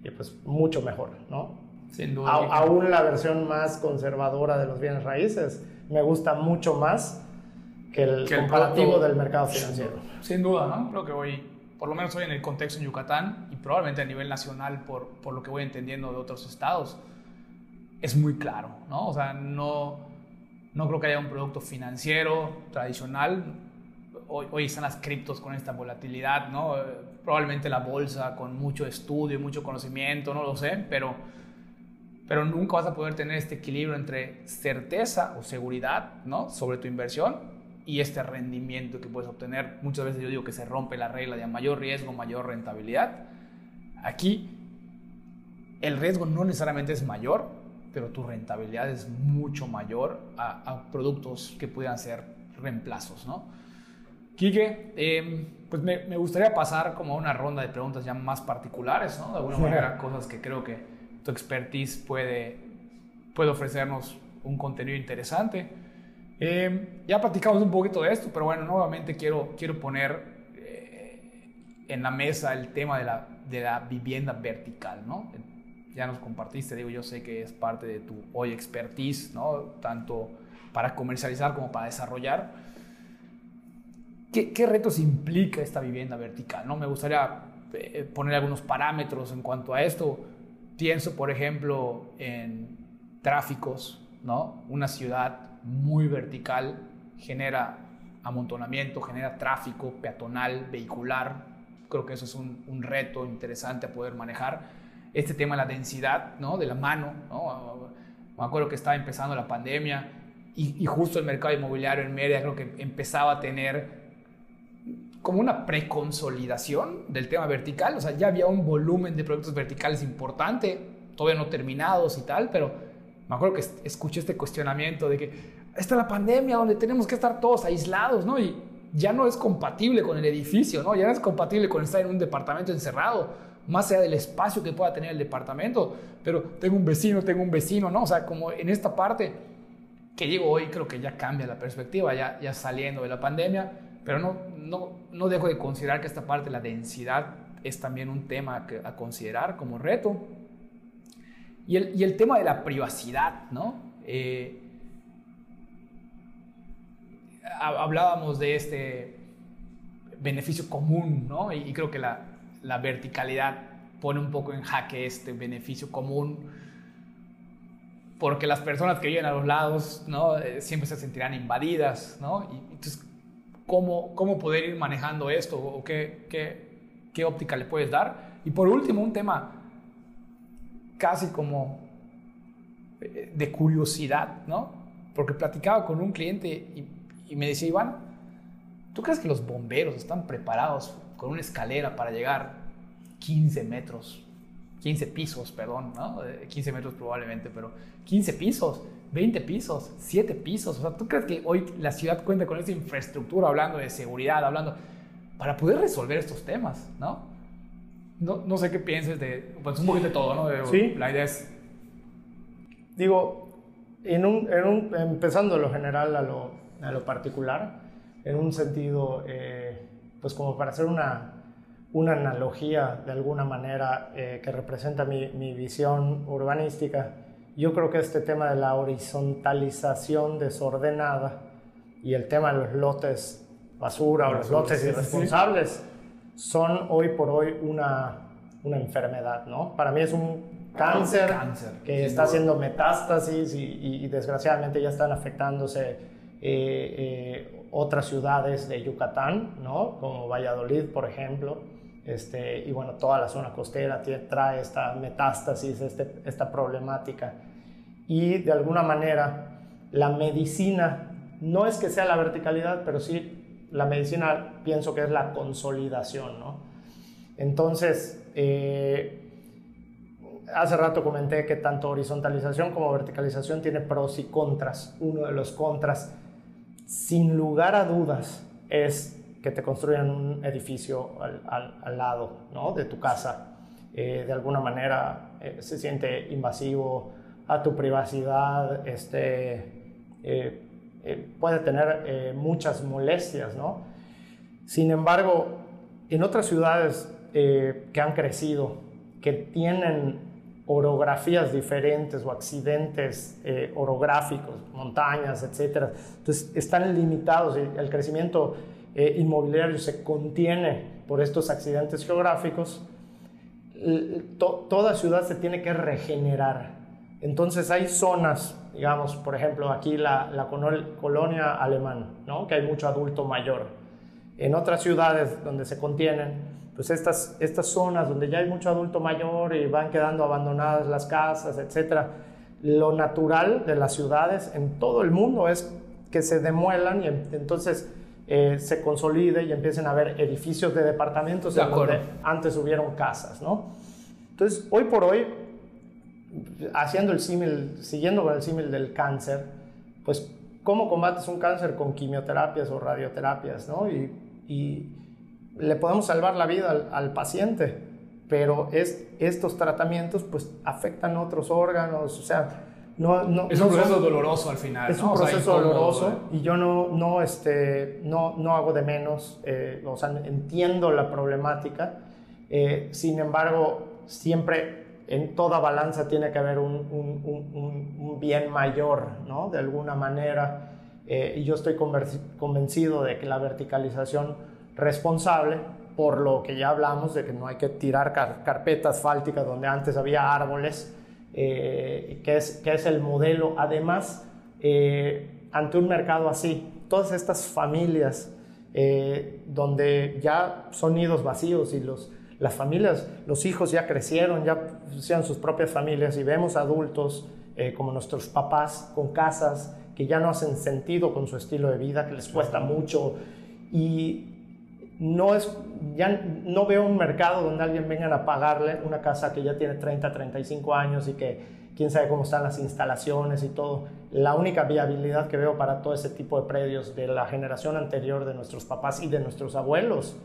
y pues mucho mejor, ¿no? Sin duda. aún la versión más conservadora de los bienes raíces me gusta mucho más que el comparativo del mercado financiero. Sin duda, ¿no? Creo que hoy, por lo menos hoy en el contexto en Yucatán y probablemente a nivel nacional por, por lo que voy entendiendo de otros estados, es muy claro, ¿no? O sea, no, no creo que haya un producto financiero tradicional. Hoy, hoy están las criptos con esta volatilidad, ¿no? Probablemente la bolsa con mucho estudio y mucho conocimiento, no lo sé, pero, pero nunca vas a poder tener este equilibrio entre certeza o seguridad ¿no? sobre tu inversión y este rendimiento que puedes obtener. Muchas veces yo digo que se rompe la regla de mayor riesgo, mayor rentabilidad. Aquí el riesgo no necesariamente es mayor, pero tu rentabilidad es mucho mayor a, a productos que puedan ser reemplazos, ¿no? Quique, eh, pues me, gustaría pasar como a una ronda de preguntas ya más particulares, ¿no? De alguna manera, cosas que creo que tu expertise puede, puede ofrecernos un contenido interesante. Eh, ya platicamos un poquito de esto, pero bueno, nuevamente quiero, quiero poner eh, en la mesa el tema de la, de la vivienda vertical, ¿no? Ya nos compartiste, digo, yo sé que es parte de tu hoy expertise, ¿no? Tanto para comercializar como para desarrollar. ¿Qué, retos implica esta vivienda vertical? ¿no? Me gustaría eh, poner algunos parámetros en cuanto a esto. Pienso, por ejemplo, en tráficos. ¿no? Una ciudad muy vertical genera amontonamiento, genera tráfico peatonal, vehicular. Creo que eso es un, reto interesante a poder manejar. Este tema de la densidad, ¿no? De la mano, ¿no? Me acuerdo que estaba empezando la pandemia y, y justo el mercado inmobiliario en Mérida creo que empezaba a tener como una preconsolidación del tema vertical, o sea, ya había un volumen de proyectos verticales importante, todavía no terminados y tal, pero me acuerdo que escuché este cuestionamiento de que está la pandemia donde tenemos que estar todos aislados, ¿no? Y ya no es compatible con el edificio, ¿no? Ya no es compatible con estar en un departamento encerrado, más allá del espacio que pueda tener el departamento, pero tengo un vecino, tengo un vecino, ¿no? O sea, como en esta parte que llego hoy, creo que ya cambia la perspectiva, ya, ya saliendo de la pandemia, pero no, no, no dejo de considerar que esta parte la densidad es también un tema a considerar como reto. Y el, y el tema de la privacidad, ¿no? Eh, hablábamos de este beneficio común, ¿no? Y, creo que la, la, verticalidad pone un poco en jaque este beneficio común, porque las personas que viven a los lados, ¿no? Eh, siempre se sentirán invadidas, ¿no? Y entonces, cómo, cómo poder ir manejando esto o qué, qué, qué óptica le puedes dar. Y por último, un tema casi como eh, de curiosidad, ¿no? Porque platicaba con un cliente y, me decía, Iván, ¿tú crees que los bomberos están preparados con una escalera para llegar 15 metros, 15 pisos, perdón, ¿no? 15 metros probablemente, pero 15 pisos 20 pisos, 7 pisos. O sea, ¿tú crees que hoy la ciudad cuenta con esa infraestructura, hablando de seguridad, hablando, para poder resolver estos temas, ¿no? No, no sé qué pienses de, pues un poquito de todo, ¿no? sí. La idea es... Digo, en un, en un, empezando de lo general a lo, a lo particular, en un sentido, eh, pues como para hacer una, una analogía de alguna manera eh, que representa mi, mi visión urbanística, yo creo que este tema de la horizontalización desordenada y el tema de los lotes basura o los lotes irresponsables son hoy por hoy una, una enfermedad, ¿no? Para mí es un cáncer, que está haciendo metástasis y, desgraciadamente ya están afectándose eh, eh, otras ciudades de Yucatán, ¿no? Como Valladolid, por ejemplo. Este, y bueno, toda la zona costera trae esta metástasis, este, esta problemática. Y de alguna manera, la medicina no es que sea la verticalidad, pero sí la medicina pienso que es la consolidación, ¿no? Entonces, eh, hace rato comenté que tanto horizontalización como verticalización tiene pros y contras. Uno de los contras, sin lugar a dudas, es que te construyan un edificio al, lado ¿no? de tu casa. Eh, de alguna manera eh, se siente invasivo a tu privacidad, este, eh, puede tener muchas molestias. ¿no? Sin embargo, en otras ciudades que han crecido, que tienen orografías diferentes o accidentes orográficos, montañas, etc. Entonces están limitados, el crecimiento eh, inmobiliario se contiene por estos accidentes geográficos, toda ciudad se tiene que regenerar. Entonces hay zonas, digamos, por ejemplo, aquí la, la colonia alemana, ¿no? que hay mucho adulto mayor. En otras ciudades donde se contienen, pues estas, estas zonas donde ya hay mucho adulto mayor y van quedando abandonadas las casas, etc. Lo natural de las ciudades en todo el mundo es que se demuelan y entonces eh, se consolide y empiecen a haber edificios de departamentos donde antes hubieron casas, ¿no? Entonces, hoy por hoy, haciendo el símil, siguiendo con el símil del cáncer, pues, ¿cómo combates un cáncer con quimioterapias o radioterapias, ¿no? Y, y le podemos salvar la vida al, paciente, pero es, estos tratamientos, pues, afectan otros órganos, o sea, es un proceso doloroso al final. Es un proceso doloroso y yo no, no, este, no, no hago de menos, eh, o sea, entiendo la problemática. Eh, sin embargo, siempre en toda balanza tiene que haber un, un, un, bien mayor, ¿no? De alguna manera. Eh, y yo estoy convencido de que la verticalización responsable, por lo que ya hablamos de que no hay que tirar carpetas fálticas donde antes había árboles, eh, que, es, que es el modelo. Además, eh, ante un mercado así, todas estas familias eh, donde ya son nidos vacíos y los, las familias, los hijos ya crecieron, ya sean sus propias familias y vemos adultos como nuestros papás con casas que ya no hacen sentido con su estilo de vida, que les cuesta mucho y no es, ya no veo un mercado donde alguien venga a pagarle una casa que ya tiene 30, 35 años y que quién sabe cómo están las instalaciones y todo. La única viabilidad que veo para todo ese tipo de predios de la generación anterior de nuestros papás y de nuestros abuelos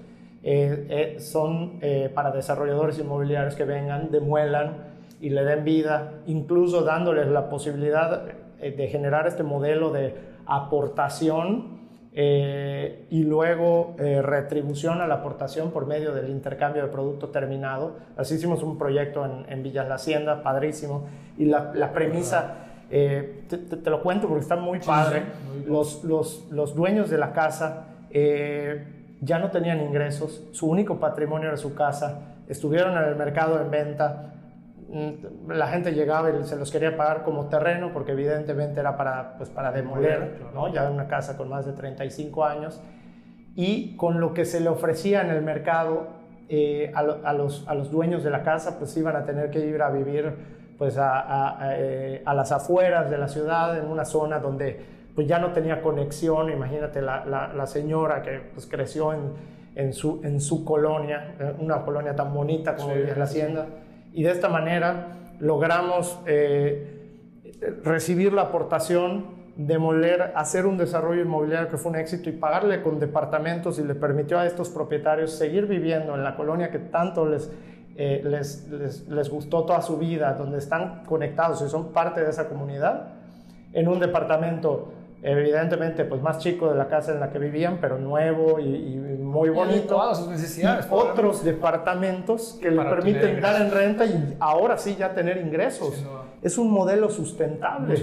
eh, eh, son eh, para desarrolladores inmobiliarios que vengan, demuelan y le den vida, incluso dándoles la posibilidad de generar este modelo de aportación eh, y luego eh, retribución a la aportación por medio del intercambio de producto terminado. Así hicimos un proyecto en, en Villas La Hacienda, padrísimo, y la, la premisa, eh, te, lo cuento porque está muy padre, los, los, los, dueños de la casa ya no tenían ingresos, su único patrimonio era su casa, estuvieron en el mercado en venta, la gente llegaba y se los quería pagar como terreno porque evidentemente era para, pues, para demoler, ¿no? ya una casa con más de 35 años, y con lo que se le ofrecía en el mercado eh, a, los, a, los, dueños de la casa, pues iban a tener que ir a vivir pues, a, eh, las afueras de la ciudad, en una zona donde pues, ya no tenía conexión, imagínate la, la, señora que pues, creció en, en, su, en su colonia, eh, una colonia tan bonita como es la Hacienda y de esta manera logramos eh, recibir la aportación, demoler, hacer un desarrollo inmobiliario que fue un éxito y pagarle con departamentos y le permitió a estos propietarios seguir viviendo en la colonia que tanto les, eh, les, les, les, gustó toda su vida, donde están conectados y son parte de esa comunidad, en un departamento evidentemente pues más chico de la casa en la que vivían, pero nuevo y, muy bonito. sus necesidades. otros departamentos que le permiten dar en renta y ahora sí ya tener ingresos. Es un modelo sustentable.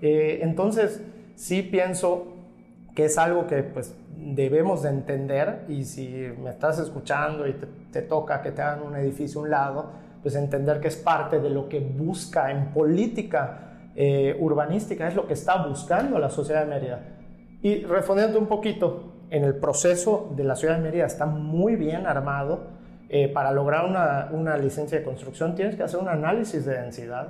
Eh, entonces sí pienso que es algo que pues debemos de entender y si me estás escuchando y te, te toca que te hagan un edificio a un lado, pues entender que es parte de lo que busca en política eh, urbanística, es lo que está buscando la sociedad de Mérida. Y respondiendo un poquito, en el proceso de la ciudad de Mérida está muy bien armado. Eh, para lograr una, una, licencia de construcción tienes que hacer un análisis de densidad,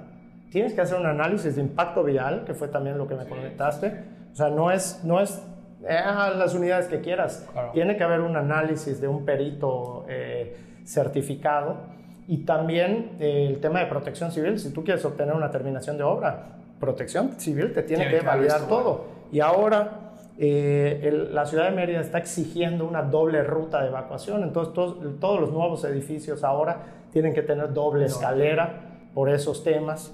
tienes que hacer un análisis de impacto vial, que fue también lo que me comentaste. O sea, no es, no es eh, las unidades que quieras. Tiene que haber un análisis de un perito eh, certificado y también eh, el tema de protección civil. Si tú quieres obtener una terminación de obra, protección civil te tiene, que, validar todo. Y ahora la ciudad de Mérida está exigiendo una doble ruta de evacuación. Entonces todos, todos los nuevos edificios ahora tienen que tener doble escalera por esos temas.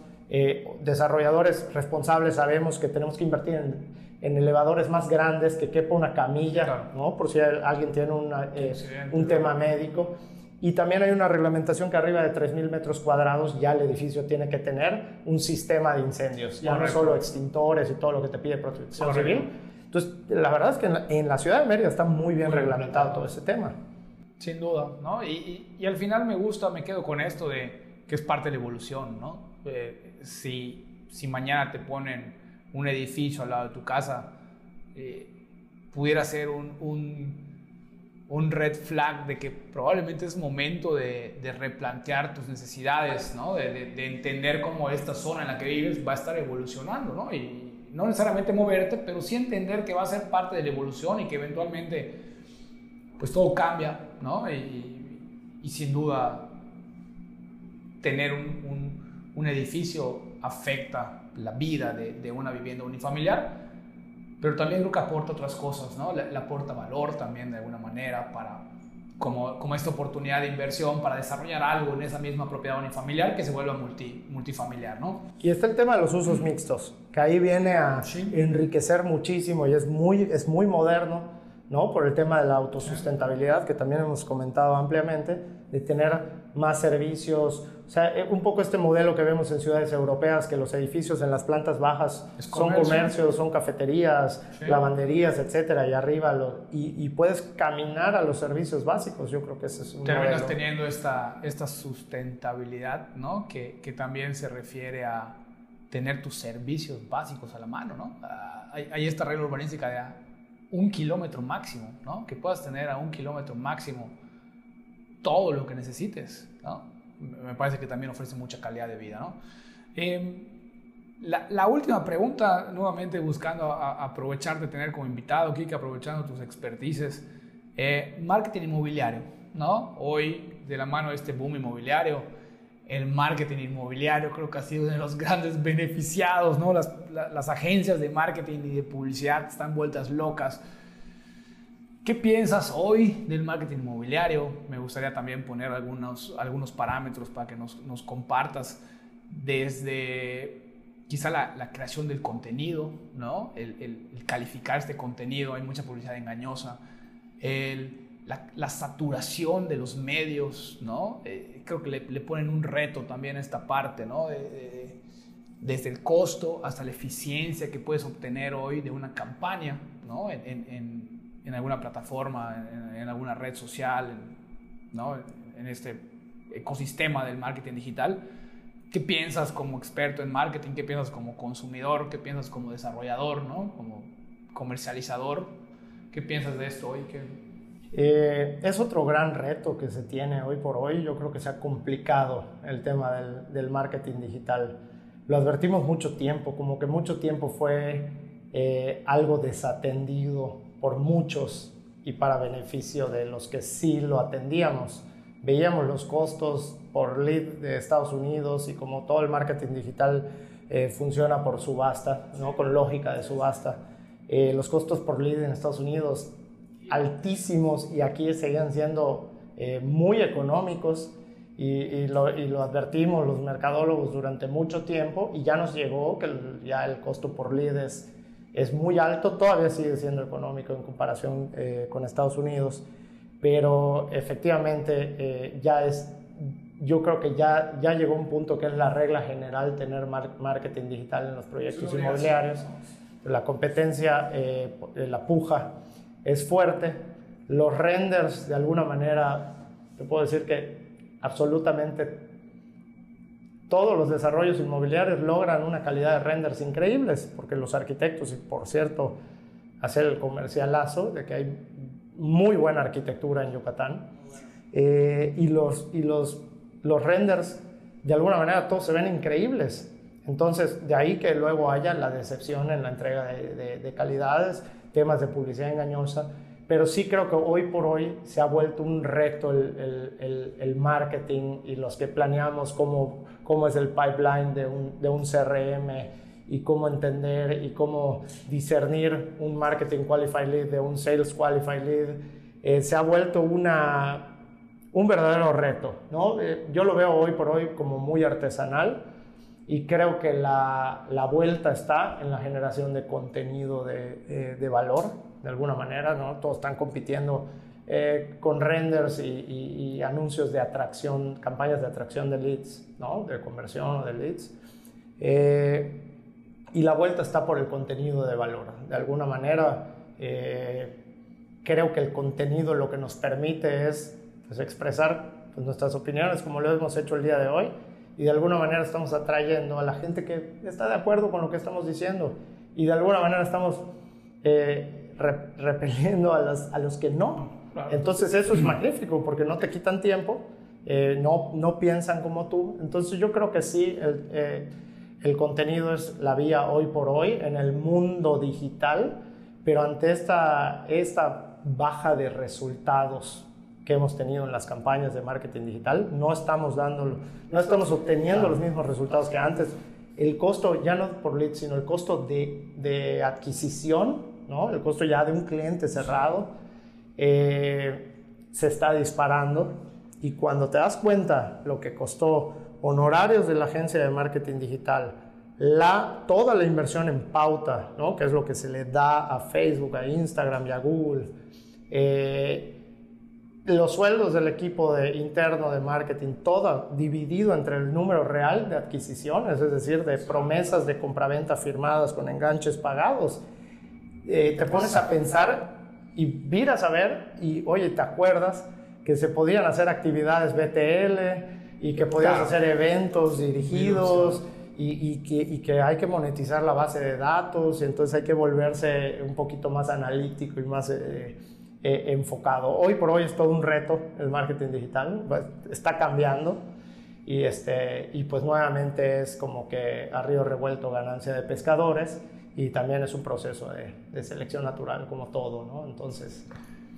desarrolladores responsables sabemos que tenemos que invertir en en elevadores más grandes, que quepa una camilla, ¿no? por si alguien tiene eh, un tema médico. Y también hay una reglamentación que arriba de 3.000 metros cuadrados ya el edificio tiene que tener un sistema de incendios, ya no solo extintores y todo lo que te pide protección civil. Entonces, la verdad es que en la, ciudad de Mérida está muy bien reglamentado todo ese tema. Sin duda, ¿no? Y, y, al final me gusta, me quedo con esto de que es parte de la evolución, ¿no? Eh, si, si mañana te ponen un edificio al lado de tu casa, eh, pudiera ser un, un, red flag de que probablemente es momento de, replantear tus necesidades, ¿no? De, entender cómo esta zona en la que vives va a estar evolucionando, ¿no? Y no necesariamente moverte, pero sí entender que va a ser parte de la evolución y que eventualmente pues todo cambia, ¿no? Y, sin duda tener un, un edificio afecta la vida de, una vivienda unifamiliar, pero también creo que aporta otras cosas, ¿no? Le, aporta valor también de alguna manera para, como, como, esta oportunidad de inversión para desarrollar algo en esa misma propiedad unifamiliar que se vuelva multi, multifamiliar, ¿no? Y está el tema de los usos mixtos, que ahí viene a enriquecer muchísimo y es muy, es muy moderno, ¿no? Por el tema de la autosustentabilidad, que también hemos comentado ampliamente, de tener más servicios, o sea, eh, un poco este modelo que vemos en ciudades europeas, que los edificios en las plantas bajas son comercios, son cafeterías, lavanderías, etcétera, y arriba, y, puedes caminar a los servicios básicos. Yo creo que ese es un Terminas teniendo esta, esta sustentabilidad, ¿no? Que, que, también se refiere a tener tus servicios básicos a la mano, ¿no? Ah, hay, hay, esta regla urbanística de un kilómetro máximo, ¿no? Que puedas tener a un kilómetro máximo todo lo que necesites, me parece que también ofrece mucha calidad de vida. ¿no? Em, la, última pregunta, nuevamente buscando aprovechar de tener como invitado, Kike, aprovechando tus expertices, eh, marketing inmobiliario, ¿no? Hoy, de la mano de este boom inmobiliario, el marketing inmobiliario creo que ha sido uno de los grandes beneficiados, ¿no? Las, las agencias de marketing y de publicidad están vueltas locas ¿Qué piensas hoy del marketing inmobiliario? Me gustaría también poner algunos, algunos parámetros para que nos, nos compartas desde quizá la, la, creación del contenido, ¿no? El, el, calificar este contenido, hay mucha publicidad engañosa, el, la, saturación de los medios, ¿no? Eh, creo que le, le, ponen un reto también a esta parte, ¿no? desde el costo hasta la eficiencia que puedes obtener hoy de una campaña, ¿no? en, en alguna plataforma, en, alguna red social, ¿no? en este ecosistema del marketing digital. ¿Qué piensas como experto en marketing? ¿Qué piensas como consumidor? ¿Qué piensas como desarrollador? ¿no? Como comercializador. ¿Qué piensas de esto hoy? Eh, es otro gran reto que se tiene hoy por hoy. Yo creo que se ha complicado el tema del, marketing digital. Lo advertimos mucho tiempo, como que mucho tiempo fue eh, algo desatendido por muchos y para beneficio de los que sí lo atendíamos. Veíamos los costos por lead de Estados Unidos y como todo el marketing digital eh, funciona por subasta, ¿no? con lógica de subasta. Los costos por lead en Estados Unidos altísimos y aquí seguían siendo eh, muy económicos y, lo, y, lo, advertimos los mercadólogos durante mucho tiempo y ya nos llegó que ya el costo por lead es es muy alto, todavía sigue siendo económico en comparación eh, con Estados Unidos, pero efectivamente eh, ya es, yo creo que ya, ya llegó un punto que es la regla general tener marketing digital en los proyectos inmobiliarios. La competencia, eh, la puja es fuerte. Los renders, de alguna manera, te puedo decir que absolutamente todos los desarrollos inmobiliarios logran una calidad de renders increíbles, porque los arquitectos, y por cierto, hacer el comercialazo de que hay muy buena arquitectura en Yucatán, eh, y, los, y los, los renders, de alguna manera, todos se ven increíbles. Entonces, de ahí que luego haya la decepción en la entrega de, de, calidades, temas de publicidad engañosa, pero sí creo que hoy por hoy se ha vuelto un reto el, el, el, marketing y los que planeamos cómo, cómo es el pipeline de un, de un CRM y cómo entender y cómo discernir un marketing qualified lead de un sales qualified lead, eh, se ha vuelto una, un verdadero reto. ¿no? Eh, yo lo veo hoy por hoy como muy artesanal y creo que la, la, vuelta está en la generación de contenido de, eh, de valor, de alguna manera, ¿no? Todos están compitiendo eh, con renders y, anuncios de atracción, campañas de atracción de leads, ¿no? De conversión o de leads. Eh, y la vuelta está por el contenido de valor. De alguna manera, creo que el contenido lo que nos permite es pues, expresar pues, nuestras opiniones como lo hemos hecho el día de hoy y de alguna manera estamos atrayendo a la gente que está de acuerdo con lo que estamos diciendo y de alguna manera estamos eh, repeliendo a los, a los que no. Entonces eso es magnífico porque no te quitan tiempo, eh, no, no piensan como tú. Entonces yo creo que sí, el, eh, el contenido es la vía hoy por hoy en el mundo digital, pero ante esta, esta baja de resultados que hemos tenido en las campañas de marketing digital, no estamos dando, no estamos obteniendo los mismos resultados que antes. El costo, ya no por lead, sino el costo de, de adquisición, ¿no? el costo ya de un cliente cerrado, eh, se está disparando. Y cuando te das cuenta lo que costó honorarios de la agencia de marketing digital, la, toda la inversión en pauta, ¿no? que es lo que se le da a Facebook, a Instagram y a Google, eh, los sueldos del equipo de, interno de marketing, todo dividido entre el número real de adquisiciones, es decir, de promesas de compraventa firmadas con enganches pagados, eh, te pones a pensar y miras a ver y, oye, ¿te acuerdas que se podían hacer actividades BTL y que podías hacer eventos dirigidos? Y, que, y, que, hay que monetizar la base de datos, y entonces hay que volverse un poquito más analítico y más eh, eh, enfocado. Hoy por hoy es todo un reto el marketing digital, pues, está cambiando y, este, y pues nuevamente es como que a río revuelto ganancia de pescadores y también es un proceso de, de selección natural como todo, ¿no? Entonces...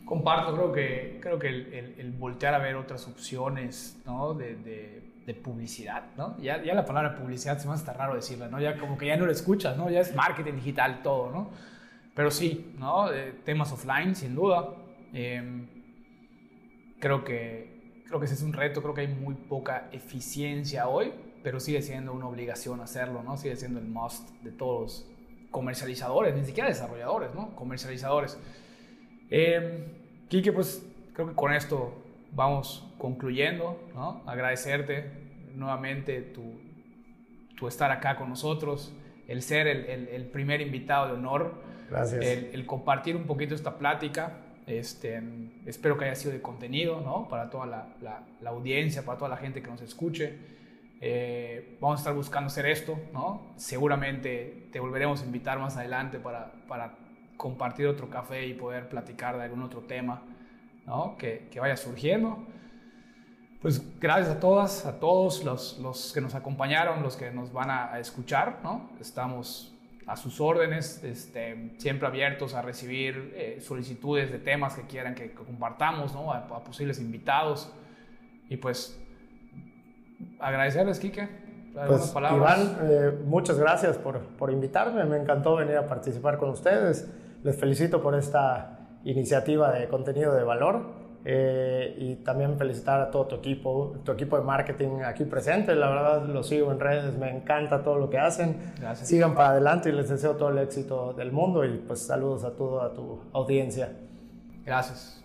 Comparto, creo que, creo que el, el, voltear a ver otras opciones, ¿no? de, de de publicidad, ¿no? Ya, ya, la palabra publicidad se me hace raro decirla, ¿no? Ya como que ya no lo escuchas, ¿no? Ya es marketing digital todo, ¿no? Pero sí, ¿no? temas offline, sin duda. Em, creo, que, creo que ese es un reto, creo que hay muy poca eficiencia hoy, pero sigue siendo una obligación hacerlo, ¿no? Sigue siendo el must de todos comercializadores, ni siquiera desarrolladores, ¿no? Comercializadores. Eh, Quique, pues creo que con esto vamos concluyendo, ¿no? Agradecerte nuevamente tu, tu estar acá con nosotros, el ser el, el, el primer invitado de honor Gracias. El, compartir un poquito esta plática. Este, espero que haya sido de contenido ¿no? para toda la, la, audiencia, para toda la gente que nos escuche. Eh, vamos a estar buscando hacer esto. ¿no? Seguramente te volveremos a invitar más adelante para, para compartir otro café y poder platicar de algún otro tema ¿no? que, que vaya surgiendo. Pues gracias a todas, a todos los, los, que nos acompañaron, los que nos van a, a escuchar. ¿no? Estamos a sus órdenes, este, siempre abiertos a recibir eh, solicitudes de temas que quieran que, compartamos, ¿no? a, posibles invitados. Y pues agradecerles, Quique. Pues, Iván, eh, muchas gracias por, por invitarme, me encantó venir a participar con ustedes. Les felicito por esta iniciativa de contenido de valor. Eh, y también felicitar a todo tu equipo, tu equipo de marketing aquí presente. La verdad, lo sigo en redes, me encanta todo lo que hacen. Gracias. Sigan para adelante y les deseo todo el éxito del mundo y pues saludos a toda tu audiencia. Gracias.